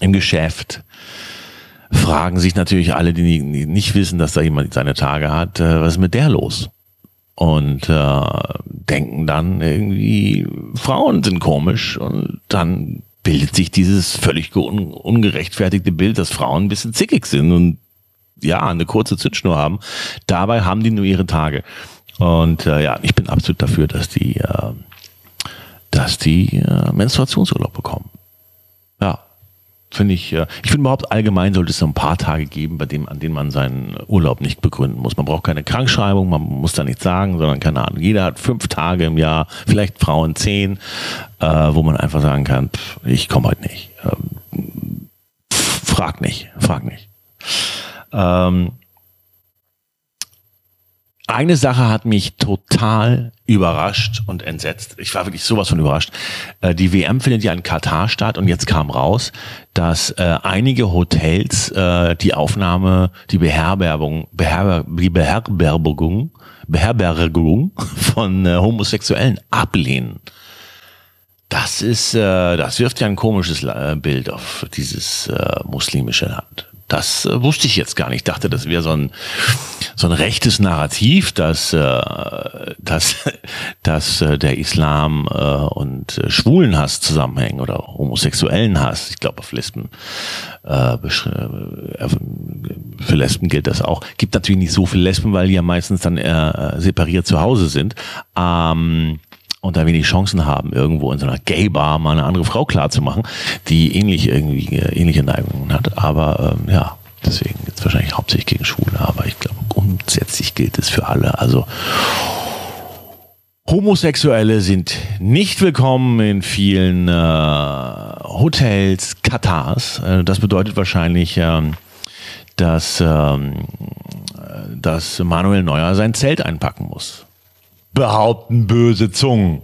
im Geschäft fragen sich natürlich alle, die nicht wissen, dass da jemand seine Tage hat, äh, was ist mit der los? Und äh, denken dann irgendwie, Frauen sind komisch und dann bildet sich dieses völlig un ungerechtfertigte Bild, dass Frauen ein bisschen zickig sind und ja, eine kurze Zündschnur haben. Dabei haben die nur ihre Tage. Und äh, ja, ich bin absolut dafür, dass die äh, dass die äh, Menstruationsurlaub bekommen. Finde ich, äh, ich finde überhaupt allgemein sollte es so ein paar Tage geben, bei dem, an denen man seinen Urlaub nicht begründen muss. Man braucht keine Krankschreibung, man muss da nichts sagen, sondern keine Ahnung. Jeder hat fünf Tage im Jahr, vielleicht Frauen zehn, äh, wo man einfach sagen kann, pff, ich komme heute nicht. Ähm, frag nicht, frag nicht. Ähm, eine Sache hat mich total überrascht und entsetzt. Ich war wirklich sowas von überrascht. Äh, die WM findet ja in Katar statt und jetzt kam raus, dass äh, einige Hotels äh, die Aufnahme, die Beherbergung, Beherber, die Beherbergung, Beherbergung von Homosexuellen ablehnen. Das ist, das wirft ja ein komisches Bild auf dieses muslimische Land. Das äh, wusste ich jetzt gar nicht. Ich dachte, das wäre so ein, so ein rechtes Narrativ, dass, äh, dass, dass äh, der Islam äh, und äh, Schwulenhass zusammenhängen oder homosexuellen Hass. Ich glaube, auf Lesben, äh, äh, für Lesben gilt das auch. Gibt natürlich nicht so viele Lesben, weil die ja meistens dann äh, separiert zu Hause sind. Ähm, und da wenig Chancen haben, irgendwo in so einer Gay-Bar mal eine andere Frau klarzumachen, die ähnlich irgendwie äh, ähnliche Neigungen hat. Aber ähm, ja, deswegen jetzt wahrscheinlich hauptsächlich gegen Schwule, aber ich glaube, grundsätzlich gilt es für alle. Also Homosexuelle sind nicht willkommen in vielen äh, Hotels Katars. Äh, das bedeutet wahrscheinlich, ähm, dass, ähm, dass Manuel Neuer sein Zelt einpacken muss behaupten böse Zungen.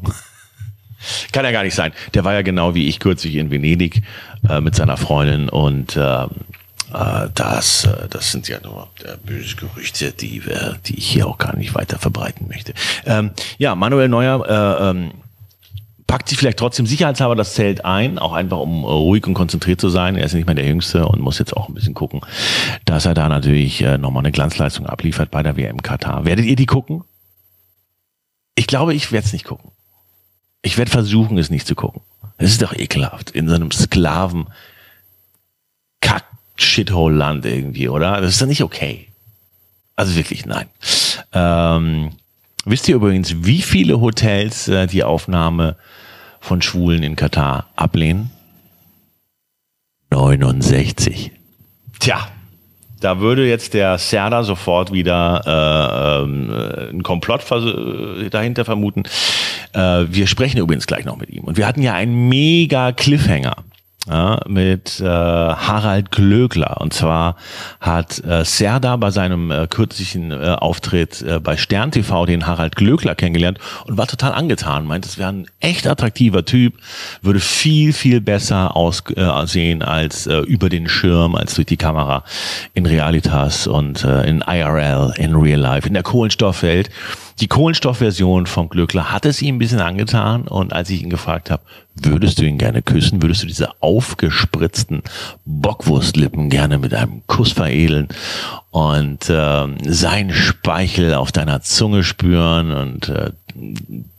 Kann ja gar nicht sein. Der war ja genau wie ich kürzlich in Venedig äh, mit seiner Freundin und äh, äh, das, äh, das sind ja nur äh, böse Gerüchte, die, äh, die ich hier auch gar nicht weiter verbreiten möchte. Ähm, ja, Manuel Neuer äh, ähm, packt sich vielleicht trotzdem sicherheitshalber das Zelt ein, auch einfach um ruhig und konzentriert zu sein. Er ist nicht mehr der Jüngste und muss jetzt auch ein bisschen gucken, dass er da natürlich äh, nochmal eine Glanzleistung abliefert bei der WM Katar. Werdet ihr die gucken? Ich glaube, ich werde es nicht gucken. Ich werde versuchen, es nicht zu gucken. Es ist doch ekelhaft in so einem Sklaven Kack Shithole Land irgendwie, oder? Das ist doch nicht okay. Also wirklich nein. Ähm, wisst ihr übrigens, wie viele Hotels äh, die Aufnahme von Schwulen in Katar ablehnen? 69. Tja, da würde jetzt der Serda sofort wieder äh, äh, einen Komplott dahinter vermuten. Äh, wir sprechen übrigens gleich noch mit ihm. Und wir hatten ja einen mega Cliffhanger ja, mit äh, Harald Glögler. Und zwar hat äh, Serda bei seinem äh, kürzlichen äh, Auftritt äh, bei Stern TV den Harald Glögler kennengelernt und war total angetan. Meint, es wäre ein echt attraktiver Typ, würde viel, viel besser aussehen äh, als äh, über den Schirm, als durch die Kamera in Realitas und äh, in IRL, in Real Life, in der Kohlenstoffwelt. Die Kohlenstoffversion von Glöckler hat es ihm ein bisschen angetan und als ich ihn gefragt habe, würdest du ihn gerne küssen, würdest du diese aufgespritzten Bockwurstlippen gerne mit einem Kuss veredeln und äh, sein Speichel auf deiner Zunge spüren und äh,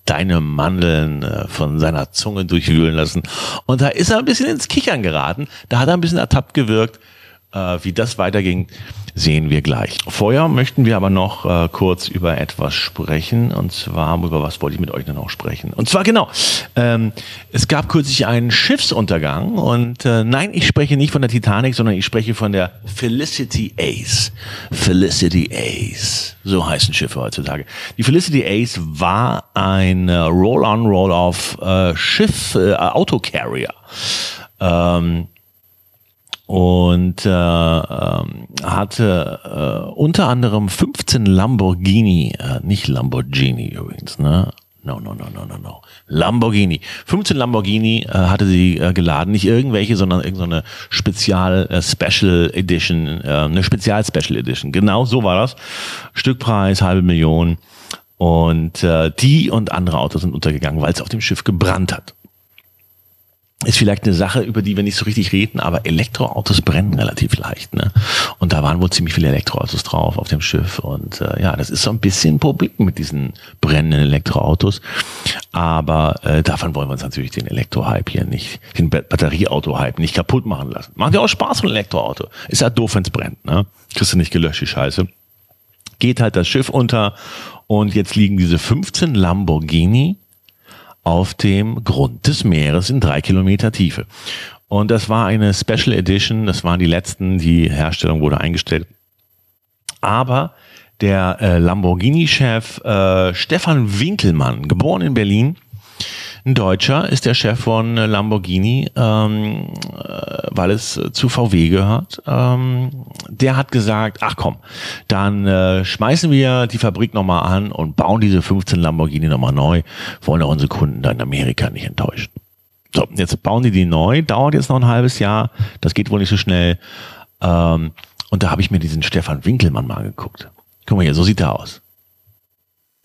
deine Mandeln äh, von seiner Zunge durchwühlen lassen. Und da ist er ein bisschen ins Kichern geraten. Da hat er ein bisschen ertappt gewirkt. Äh, wie das weiterging, sehen wir gleich. Vorher möchten wir aber noch äh, kurz über etwas sprechen. Und zwar, über was wollte ich mit euch denn noch sprechen? Und zwar genau, ähm, es gab kürzlich einen Schiffsuntergang. Und äh, nein, ich spreche nicht von der Titanic, sondern ich spreche von der Felicity Ace. Felicity Ace. So heißen Schiffe heutzutage. Die Felicity Ace war ein äh, Roll-on, Roll-off äh, Schiff, äh, Autocarrier. Ähm, und äh, ähm, hatte äh, unter anderem 15 Lamborghini, äh, nicht Lamborghini übrigens, ne? No, no, no, no, no, no. Lamborghini. 15 Lamborghini äh, hatte sie äh, geladen, nicht irgendwelche, sondern irgendeine Spezial äh, Special Edition, äh, eine Spezial Special Edition. Genau so war das. Stückpreis halbe Million. Und äh, die und andere Autos sind untergegangen, weil es auf dem Schiff gebrannt hat ist vielleicht eine Sache, über die wir nicht so richtig reden, aber Elektroautos brennen relativ leicht. Ne? Und da waren wohl ziemlich viele Elektroautos drauf auf dem Schiff. Und äh, ja, das ist so ein bisschen ein Problem mit diesen brennenden Elektroautos. Aber äh, davon wollen wir uns natürlich den Elektrohype hier nicht, den Batterieauto-Hype nicht kaputt machen lassen. Macht ja auch Spaß von Elektroauto. Ist ja doof, wenn's brennt. Ne? Kriegst du nicht gelöscht, die Scheiße. Geht halt das Schiff unter und jetzt liegen diese 15 Lamborghini auf dem Grund des Meeres in drei Kilometer Tiefe. Und das war eine Special Edition. Das waren die letzten. Die Herstellung wurde eingestellt. Aber der äh, Lamborghini-Chef äh, Stefan Winkelmann, geboren in Berlin, ein Deutscher ist der Chef von äh, Lamborghini, ähm, äh, weil es äh, zu VW gehört. Ähm, der hat gesagt, ach komm, dann äh, schmeißen wir die Fabrik nochmal an und bauen diese 15 Lamborghini nochmal neu. Wollen auch unsere Kunden da in Amerika nicht enttäuschen. So, jetzt bauen die die neu, dauert jetzt noch ein halbes Jahr, das geht wohl nicht so schnell. Ähm, und da habe ich mir diesen Stefan Winkelmann mal angeguckt. Guck mal hier, so sieht er aus.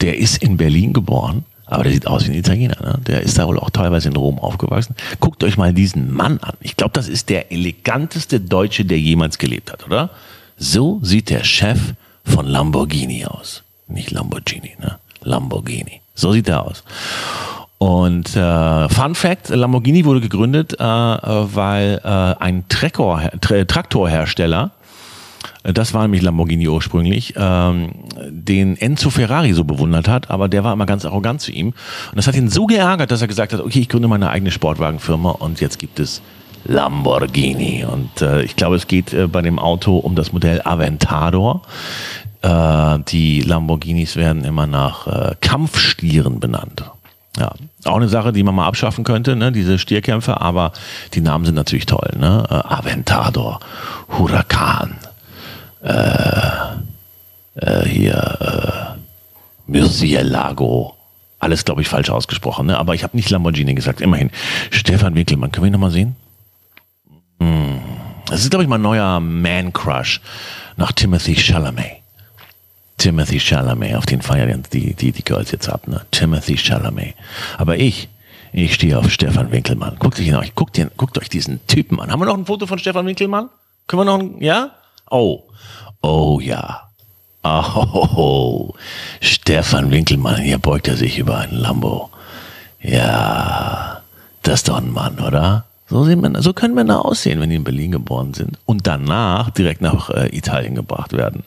Der ist in Berlin geboren, aber der sieht aus wie ein Italiener. Ne? Der ist da wohl auch teilweise in Rom aufgewachsen. Guckt euch mal diesen Mann an. Ich glaube, das ist der eleganteste Deutsche, der jemals gelebt hat, oder? So sieht der Chef von Lamborghini aus. Nicht Lamborghini, ne? Lamborghini. So sieht er aus. Und äh, Fun Fact: Lamborghini wurde gegründet, äh, weil äh, ein Traktor, Traktorhersteller das war nämlich Lamborghini ursprünglich, ähm, den Enzo Ferrari so bewundert hat, aber der war immer ganz arrogant zu ihm. Und das hat ihn so geärgert, dass er gesagt hat, okay, ich gründe meine eigene Sportwagenfirma und jetzt gibt es Lamborghini. Und äh, ich glaube, es geht äh, bei dem Auto um das Modell Aventador. Äh, die Lamborghinis werden immer nach äh, Kampfstieren benannt. Ja, auch eine Sache, die man mal abschaffen könnte, ne, diese Stierkämpfe, aber die Namen sind natürlich toll, ne? Äh, Aventador, Huracan, äh, äh, hier äh, Murcielago. Alles, glaube ich, falsch ausgesprochen, ne? aber ich habe nicht Lamborghini gesagt. Immerhin. Stefan Winkelmann, können wir ihn nochmal sehen? Hm. Das ist, glaube ich, mein neuer Man-Crush nach Timothy Chalamet. Timothy Chalamet, auf den feiern die, die, die Girls jetzt ab, ne? Timothy Chalamet. Aber ich, ich stehe auf Stefan Winkelmann. Guckt euch, guckt, guckt euch diesen Typen an. Haben wir noch ein Foto von Stefan Winkelmann? Können wir noch ein, ja? Oh, oh ja. Oh, Stefan Winkelmann, hier beugt er sich über einen Lambo. Ja, das ist doch ein Mann, oder? So, sehen wir, so können Männer aussehen, wenn die in Berlin geboren sind und danach direkt nach äh, Italien gebracht werden.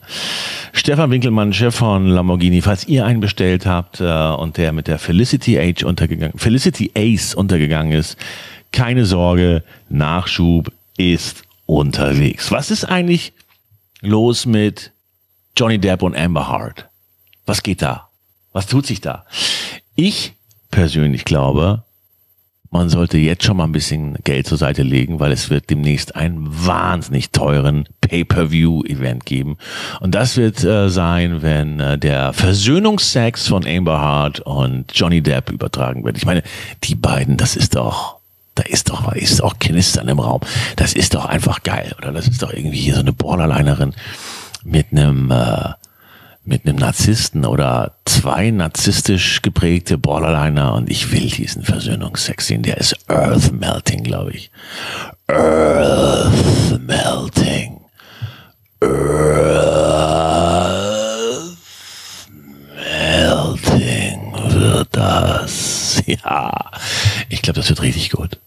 Stefan Winkelmann, Chef von Lamborghini, falls ihr einen bestellt habt äh, und der mit der Felicity Age untergegangen, Felicity Ace untergegangen ist, keine Sorge, Nachschub ist unterwegs. Was ist eigentlich los mit Johnny Depp und Amber Hart? Was geht da? Was tut sich da? Ich persönlich glaube, man sollte jetzt schon mal ein bisschen Geld zur Seite legen, weil es wird demnächst einen wahnsinnig teuren Pay-per-View-Event geben. Und das wird äh, sein, wenn äh, der Versöhnungsex von Amber Hart und Johnny Depp übertragen wird. Ich meine, die beiden, das ist doch da ist doch, ist doch Knistern im Raum. Das ist doch einfach geil, oder? Das ist doch irgendwie hier so eine Borderlinerin mit einem, äh, mit einem Narzissten oder zwei narzisstisch geprägte Borderliner und ich will diesen Versöhnungsex sehen. Der ist Earth Melting, glaube ich. Earth Melting. Earth Melting wird das. Ja, ich glaube, das wird richtig gut.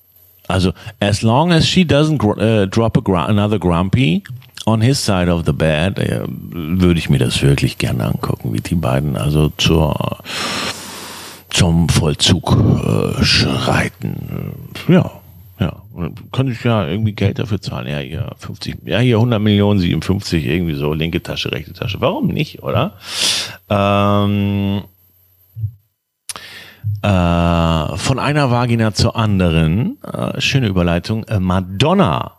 Also, as long as she doesn't uh, drop gr another grumpy on his side of the bed, äh, würde ich mir das wirklich gerne angucken, wie die beiden also zur, zum Vollzug äh, schreiten. Ja, ja. Könnte ich ja irgendwie Geld dafür zahlen. Ja, hier 50, ja, hier 100 Millionen, 57, irgendwie so, linke Tasche, rechte Tasche. Warum nicht, oder? Ähm, äh, von einer Vagina zur anderen. Äh, schöne Überleitung. Äh, Madonna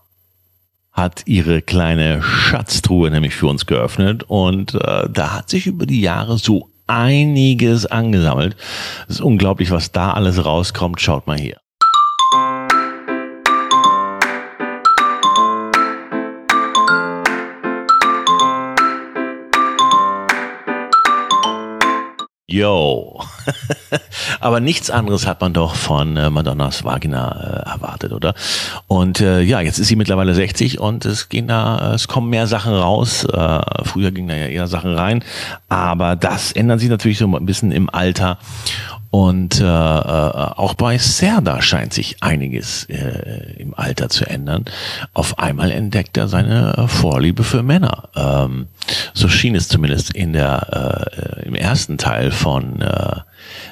hat ihre kleine Schatztruhe nämlich für uns geöffnet und äh, da hat sich über die Jahre so einiges angesammelt. Es ist unglaublich, was da alles rauskommt. Schaut mal hier. Yo. Aber nichts anderes hat man doch von äh, Madonnas Vagina äh, erwartet, oder? Und äh, ja, jetzt ist sie mittlerweile 60 und es gehen da, es kommen mehr Sachen raus. Äh, früher gingen da ja eher Sachen rein, aber das ändert sich natürlich so ein bisschen im Alter. Und äh, äh, auch bei Serda scheint sich einiges äh, im Alter zu ändern. Auf einmal entdeckt er seine äh, Vorliebe für Männer. Ähm, so schien es zumindest in der äh, im ersten Teil von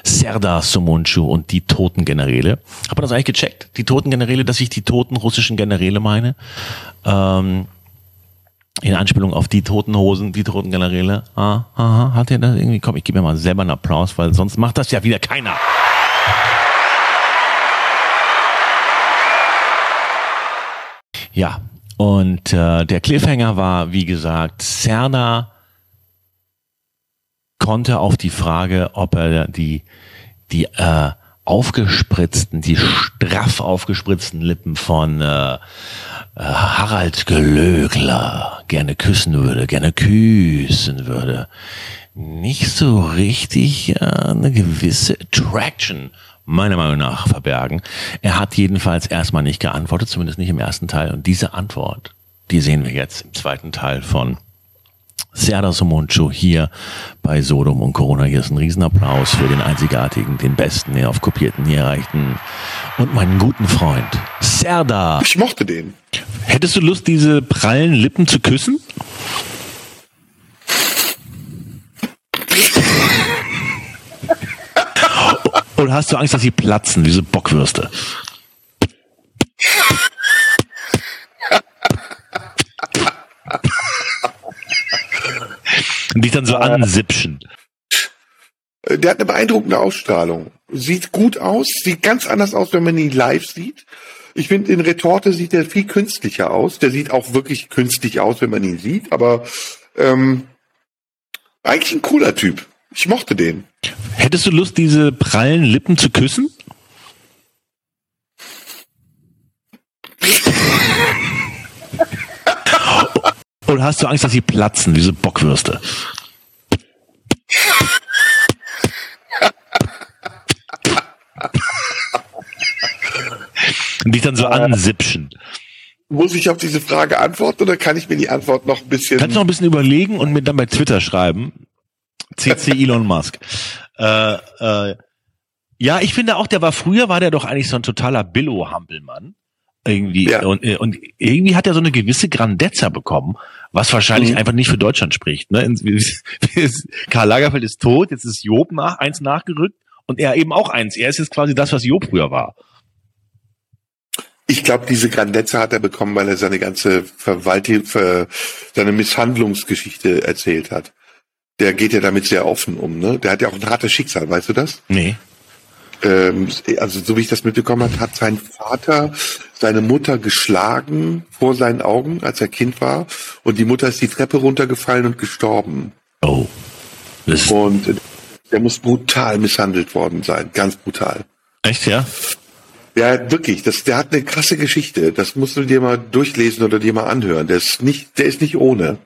Serda Sumunchu und die toten Generäle. Hat das eigentlich gecheckt? Die toten Generäle, dass ich die toten russischen Generäle meine? Ähm, in Anspielung auf die toten Hosen, die toten Generäle. Ah, aha, hat er das irgendwie? Komm, ich gebe mir mal selber einen Applaus, weil sonst macht das ja wieder keiner. Ja, und äh, der Cliffhanger war, wie gesagt, Cerna konnte auf die Frage, ob er die, die äh, aufgespritzten, die straff aufgespritzten Lippen von äh, äh, Harald Gelögler gerne küssen würde, gerne küssen würde, nicht so richtig äh, eine gewisse Attraction meiner Meinung nach verbergen. Er hat jedenfalls erstmal nicht geantwortet, zumindest nicht im ersten Teil. Und diese Antwort, die sehen wir jetzt im zweiten Teil von Serda Somuncu hier bei Sodom und Corona. Hier ist ein Riesenapplaus für den einzigartigen, den besten, den auf Kopierten hier erreichten und meinen guten Freund Serda. Ich mochte den. Hättest du Lust, diese prallen Lippen zu küssen? Oder hast du Angst, dass sie platzen, diese Bockwürste? Und dich dann so ansipschen. Äh, Der hat eine beeindruckende Ausstrahlung. Sieht gut aus, sieht ganz anders aus, wenn man ihn live sieht. Ich finde, in Retorte sieht er viel künstlicher aus. Der sieht auch wirklich künstlich aus, wenn man ihn sieht, aber ähm, eigentlich ein cooler Typ. Ich mochte den. Hättest du Lust, diese prallen Lippen zu küssen? Oder hast du Angst, dass sie platzen, diese Bockwürste? Und dich dann so ansipschen. Muss ich auf diese Frage antworten oder kann ich mir die Antwort noch ein bisschen... Kannst du noch ein bisschen überlegen und mir dann bei Twitter schreiben. CC Elon Musk. Äh, äh, ja, ich finde auch, der war früher, war der doch eigentlich so ein totaler Billo-Hampelmann. Irgendwie. Ja. Und, äh, und irgendwie hat er so eine gewisse Grandezza bekommen, was wahrscheinlich Mhm. einfach nicht für Deutschland spricht. Ne? Karl Lagerfeld ist tot, jetzt ist Job nach, eins nachgerückt und er eben auch eins. Er ist jetzt quasi das, was Job früher war. Ich glaube, diese Grandezza hat er bekommen, weil er seine ganze Verwaltung, ver, seine Misshandlungsgeschichte erzählt hat. Der geht ja damit sehr offen um, ne? Der hat ja auch ein hartes Schicksal, weißt du das? Nee. Ähm, also so wie ich das mitbekommen habe, hat sein Vater seine Mutter geschlagen vor seinen Augen, als er Kind war, und die Mutter ist die Treppe runtergefallen und gestorben. Oh. Das Und der muss brutal misshandelt worden sein, ganz brutal. echt, ja? Ja, wirklich, das, der hat eine krasse Geschichte. Das musst du dir mal durchlesen oder dir mal anhören. Der ist nicht, der ist nicht ohne.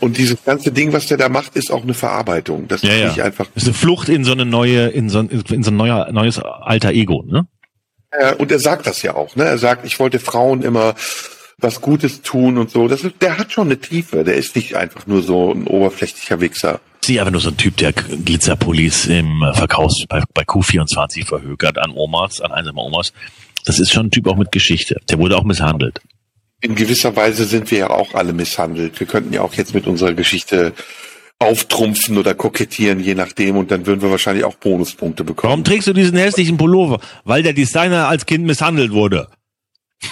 Und dieses ganze Ding, was der da macht, ist auch eine Verarbeitung. Das Ja, ist ja. nicht einfach. Das ist eine Flucht in so eine neue, in so ein, in so ein neuer, neues alter Ego, ne? Äh, und er sagt das ja auch. Ne? Er sagt, ich wollte Frauen immer was Gutes tun und so. Das ist, der hat schon eine Tiefe. Der ist nicht einfach nur so ein oberflächlicher Wichser. Sie einfach nur so ein Typ, der Glitzerpullis im Verkaufs bei, bei Q24 verhökert an Omas, an einsame Omas. Das ist schon ein Typ auch mit Geschichte. Der wurde auch misshandelt. In gewisser Weise sind wir ja auch alle misshandelt. Wir könnten ja auch jetzt mit unserer Geschichte auftrumpfen oder kokettieren, je nachdem, und dann würden wir wahrscheinlich auch Bonuspunkte bekommen. Warum trägst du diesen hässlichen Pullover? Weil der Designer als Kind misshandelt wurde.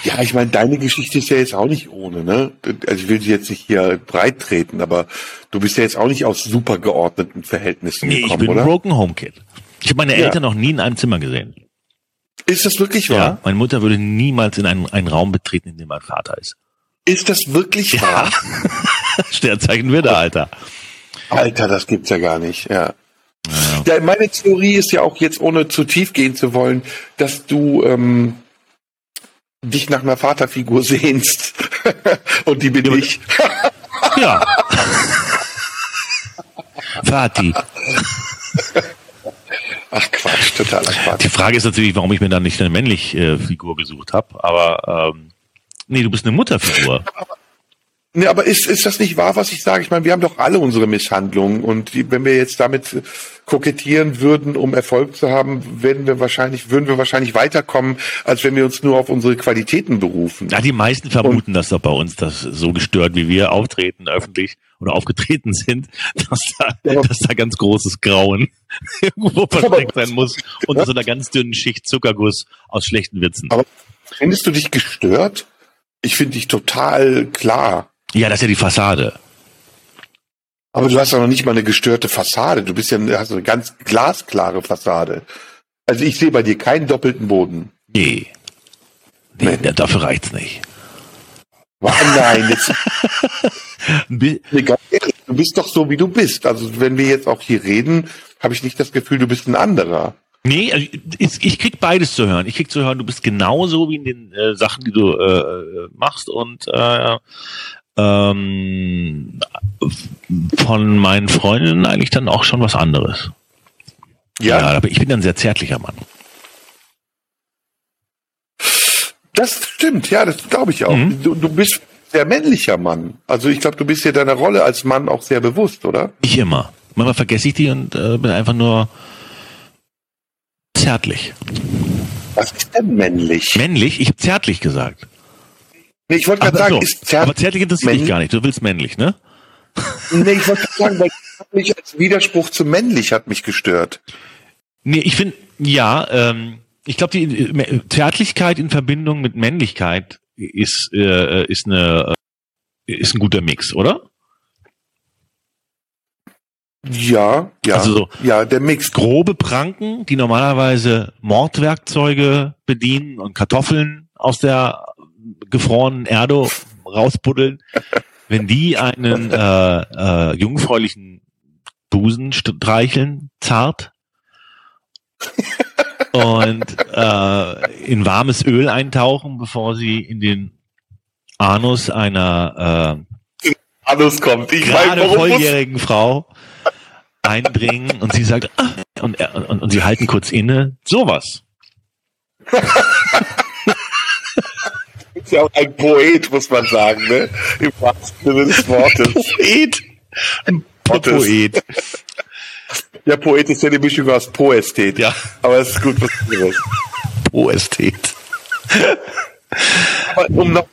Ja, ich meine, deine Geschichte ist ja jetzt auch nicht ohne, ne? Also ich will sie jetzt nicht hier breit treten, aber du bist ja jetzt auch nicht aus super geordneten Verhältnissen Nee, ich gekommen, bin ein oder? Broken Home Kid. Ich habe meine Ja. Eltern noch nie in einem Zimmer gesehen. Ist das wirklich Ja. wahr? Meine Mutter würde niemals in einen, einen Raum betreten, in dem mein Vater ist. Ist das wirklich wahr? Sternzeichen wieder, Alter. Alter, das gibt's ja gar nicht, ja. Ja, meine Theorie ist ja auch jetzt, ohne zu tief gehen zu wollen, dass du ähm, dich nach einer Vaterfigur sehnst. Und die bin Ja, ich. Ja. Vati. Ach Quatsch, totaler Quatsch. Die Frage ist natürlich, warum ich mir dann nicht eine männliche äh, Figur gesucht habe. Aber ähm, nee, du bist eine Mutterfigur. Ne, aber ist, ist das nicht wahr, was ich sage? Ich meine, wir haben doch alle unsere Misshandlungen und die, wenn wir jetzt damit kokettieren würden, um Erfolg zu haben, werden wir wahrscheinlich, würden wir wahrscheinlich weiterkommen, als wenn wir uns nur auf unsere Qualitäten berufen. Ja, die meisten vermuten und, das doch bei uns, dass so gestört, wie wir auftreten öffentlich oder aufgetreten sind, dass da, ja, dass da ganz großes Grauen irgendwo versteckt sein muss unter so einer ganz dünnen Schicht Zuckerguss aus schlechten Witzen. Aber findest du dich gestört? Ich finde dich total klar. Ja, das ist ja die Fassade. Aber du hast ja noch nicht mal eine gestörte Fassade. Du bist ja hast eine ganz glasklare Fassade. Also ich sehe bei dir keinen doppelten Boden. Nee. Nee, nee. dafür reicht's nicht. Oh, nein, jetzt, du bist doch so, wie du bist. Also wenn wir jetzt auch hier reden, habe ich nicht das Gefühl, du bist ein anderer. Nee, also ich, ich krieg beides zu hören. Ich krieg zu hören, du bist genauso wie in den äh, Sachen, die du äh, machst und äh, ähm, von meinen Freundinnen eigentlich dann auch schon was anderes. Ja. ja, aber ich bin ein sehr zärtlicher Mann. Das stimmt, ja, das glaube ich auch. Mhm. Du, du bist sehr männlicher Mann. Also ich glaube, du bist dir deiner Rolle als Mann auch sehr bewusst, oder? Ich immer. Manchmal vergesse ich die und äh, bin einfach nur zärtlich. Was ist denn männlich? Männlich? Ich habe zärtlich gesagt. Nee, ich wollte gerade sagen, so, ist zärtlich. Aber zärtlich interessiert dich gar nicht. Du willst männlich, ne? Nee, ich wollte sagen, weil mich als Widerspruch zu männlich hat mich gestört. Nee, ich finde, ja, ähm, ich glaube, die äh, Zärtlichkeit in Verbindung mit Männlichkeit ist, äh, ist, eine, äh, ist ein guter Mix, oder? Ja, ja. Also so ja, der Mix. Grobe Pranken, die normalerweise Mordwerkzeuge bedienen und Kartoffeln aus der gefrorenen Erde rausbuddeln, wenn die einen äh, äh, jungfräulichen Busen streicheln, zart, und äh, in warmes Öl eintauchen, bevor sie in den Anus einer äh, Anus kommt. Ich gerade mein, volljährigen Frau eindringen und sie sagt, ah, und, und, und sie halten kurz inne, sowas. ja auch ein Poet, muss man sagen, ne? Im wahrsten Sinne des Wortes. Poet. Ein Poet. Ja, Poet ist ja die Mischung aus Poästhet. Ja. Aber es ist gut was anderes. Poästhet. Aber um noch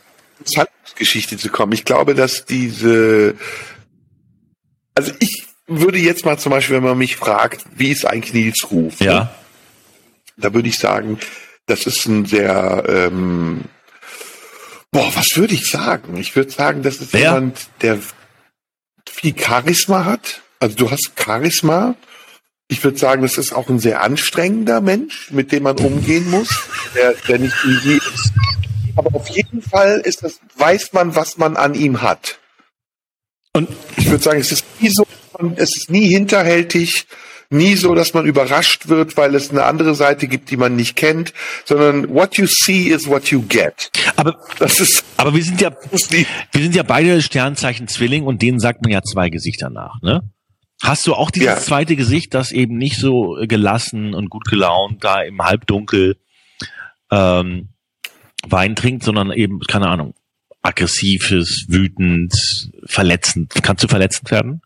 zur Geschichte zu kommen, ich glaube, dass diese, also ich würde jetzt mal zum Beispiel, wenn man mich fragt, wie ist eigentlich Nils Ruf? Ja. Ne? Da würde ich sagen, das ist ein sehr, ähm, boah, was würde ich sagen? Ich würde sagen, das ist Wer? jemand, der viel Charisma hat. Also du hast Charisma. Ich würde sagen, das ist auch ein sehr anstrengender Mensch, mit dem man umgehen muss, der, der nicht easy ist. Aber auf jeden Fall ist das, weiß man, was man an ihm hat. Und ich würde sagen, es ist nie so, es ist nie hinterhältig, nie so, dass man überrascht wird, weil es eine andere Seite gibt, die man nicht kennt, sondern what you see is what you get. Aber das ist, aber wir sind ja, wir sind ja beide Sternzeichen Zwilling und denen sagt man ja zwei Gesichter nach, ne? Hast du auch dieses ja. zweite Gesicht, das eben nicht so gelassen und gut gelaunt da im Halbdunkel ähm, Wein trinkt, sondern eben, keine Ahnung, aggressives, wütend, verletzend. Kannst du verletzend werden?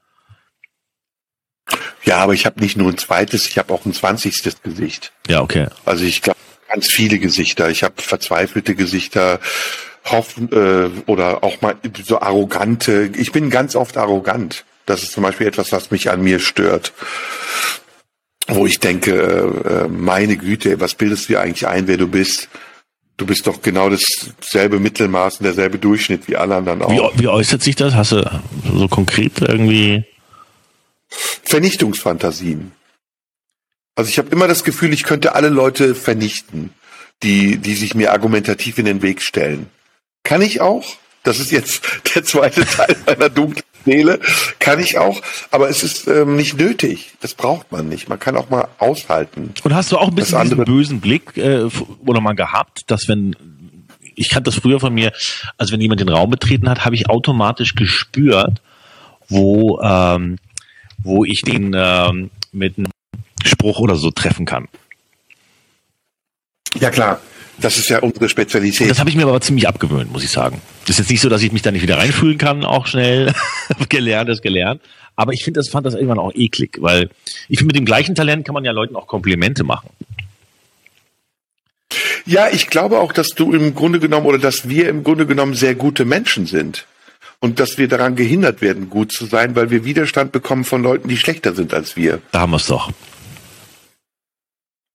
Ja, aber ich habe nicht nur ein zweites, ich habe auch ein zwanzigstes Gesicht. Ja, okay. Also ich glaube ganz viele Gesichter. Ich habe verzweifelte Gesichter, hoffen äh, oder auch mal so arrogante. Ich bin ganz oft arrogant. Das ist zum Beispiel etwas, was mich an mir stört. Wo ich denke, äh, meine Güte, was bildest du dir eigentlich ein, wer du bist? Du bist doch genau dasselbe Mittelmaß und derselbe Durchschnitt wie alle anderen auch. Wie, wie äußert sich das? Hast du so konkret irgendwie Vernichtungsfantasien. Also ich habe immer das Gefühl, ich könnte alle Leute vernichten, die, die sich mir argumentativ in den Weg stellen. Kann ich auch. Das ist jetzt der zweite Teil meiner dunklen Seele. Kann ich auch. Aber es ist ähm, nicht nötig. Das braucht man nicht. Man kann auch mal aushalten. Und hast du auch ein bisschen diesen bösen Blick äh, oder mal gehabt, dass wenn ich kannte das früher von mir, als wenn jemand den Raum betreten hat, habe ich automatisch gespürt, wo ähm, wo ich den ähm, mit einem Spruch oder so treffen kann. Ja klar, Das ist ja unsere Spezialität. Und das habe ich mir aber ziemlich abgewöhnt, muss ich sagen. Das ist jetzt nicht so, dass ich mich da nicht wieder reinfühlen kann, auch schnell. gelernt ist gelernt. Aber ich finde, das fand das irgendwann auch eklig, weil ich finde, mit dem gleichen Talent kann man ja Leuten auch Komplimente machen. Ja, ich glaube auch, dass du im Grunde genommen oder dass wir im Grunde genommen sehr gute Menschen sind. Und dass wir daran gehindert werden, gut zu sein, weil wir Widerstand bekommen von Leuten, die schlechter sind als wir. Da haben wir es doch.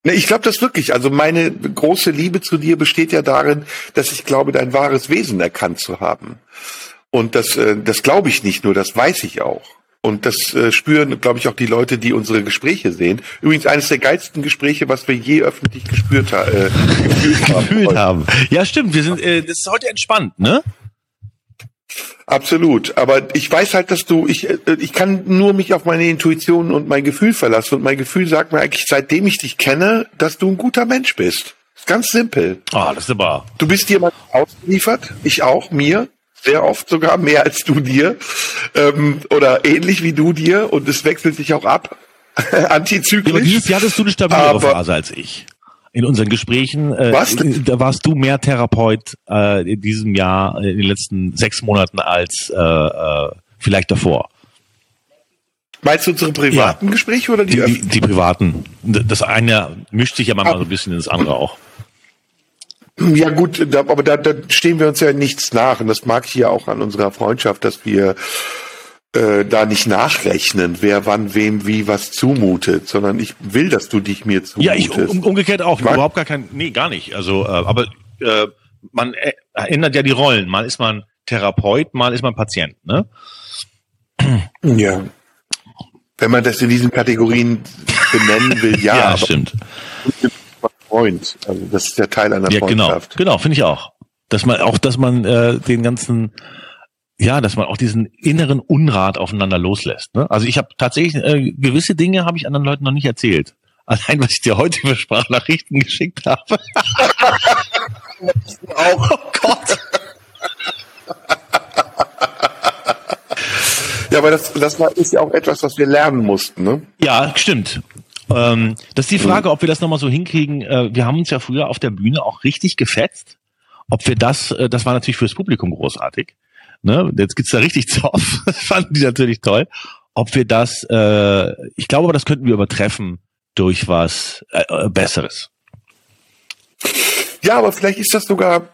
Ne, ich glaube das wirklich. Also meine große Liebe zu dir besteht ja darin, dass ich glaube, dein wahres Wesen erkannt zu haben. Und das, äh, das glaube ich nicht nur, das weiß ich auch. Und das äh, spüren, glaube ich, auch die Leute, die unsere Gespräche sehen. Übrigens eines der geilsten Gespräche, was wir je öffentlich gespürt ha äh, gefühlt, haben, gefühlt haben. Ja, stimmt. Wir sind, äh, das ist heute entspannt, ne? Absolut. Aber ich weiß halt, dass du, ich, äh, ich kann nur mich auf meine Intuition und mein Gefühl verlassen. Und mein Gefühl sagt mir eigentlich, seitdem ich dich kenne, dass du ein guter Mensch bist. Ganz simpel. Ah, das ist aber. Du bist jemand ausgeliefert. Ich auch, mir. Sehr oft sogar mehr als du dir. Ähm, oder ähnlich wie du dir. Und es wechselt sich auch ab. Antizyklisch. Aber dieses Jahr hattest du eine stabilere aber, Phase als ich in unseren Gesprächen. Äh, Was? Da warst du mehr Therapeut äh, in diesem Jahr, in den letzten sechs Monaten als äh, äh, vielleicht davor. Meinst du unsere privaten ja. Gespräche oder die, die, die, die privaten? Das eine mischt sich ja manchmal so ein bisschen ins andere auch. Ja gut, aber da, da stehen wir uns ja nichts nach und das mag ich ja auch an unserer Freundschaft, dass wir äh, da nicht nachrechnen, wer wann wem wie was zumutet, sondern ich will, dass du dich mir zumutest. Ja, ich um, umgekehrt auch. Überhaupt gar kein, nee, gar nicht. Also, äh, aber äh, man ändert ja die Rollen. Mal ist man Therapeut, mal ist man Patient, ne? Ja. Wenn man das in diesen Kategorien benennen will, ja. ja, stimmt. Freund. Also das ist der Teil einer ja, genau. Freundschaft. Genau, genau finde ich auch. Dass man auch, dass man äh, den ganzen ja, dass man auch diesen inneren Unrat aufeinander loslässt. Ne? Also ich habe tatsächlich äh, gewisse Dinge habe ich anderen Leuten noch nicht erzählt. Allein was ich dir heute für Sprachnachrichten geschickt habe. auch. Oh Gott. ja, aber das, das war, ist ja auch etwas, was wir lernen mussten, ne? Ja, stimmt. Ähm, das ist die Frage, ob wir das nochmal so hinkriegen. Äh, wir haben uns ja früher auf der Bühne auch richtig gefetzt. Ob wir das, äh, das war natürlich fürs Publikum großartig. Ne? Jetzt gibt's da richtig Zoff. Fanden die natürlich toll. Ob wir das, äh, ich glaube, aber das könnten wir übertreffen durch was äh, äh, Besseres. Ja, aber vielleicht ist das sogar,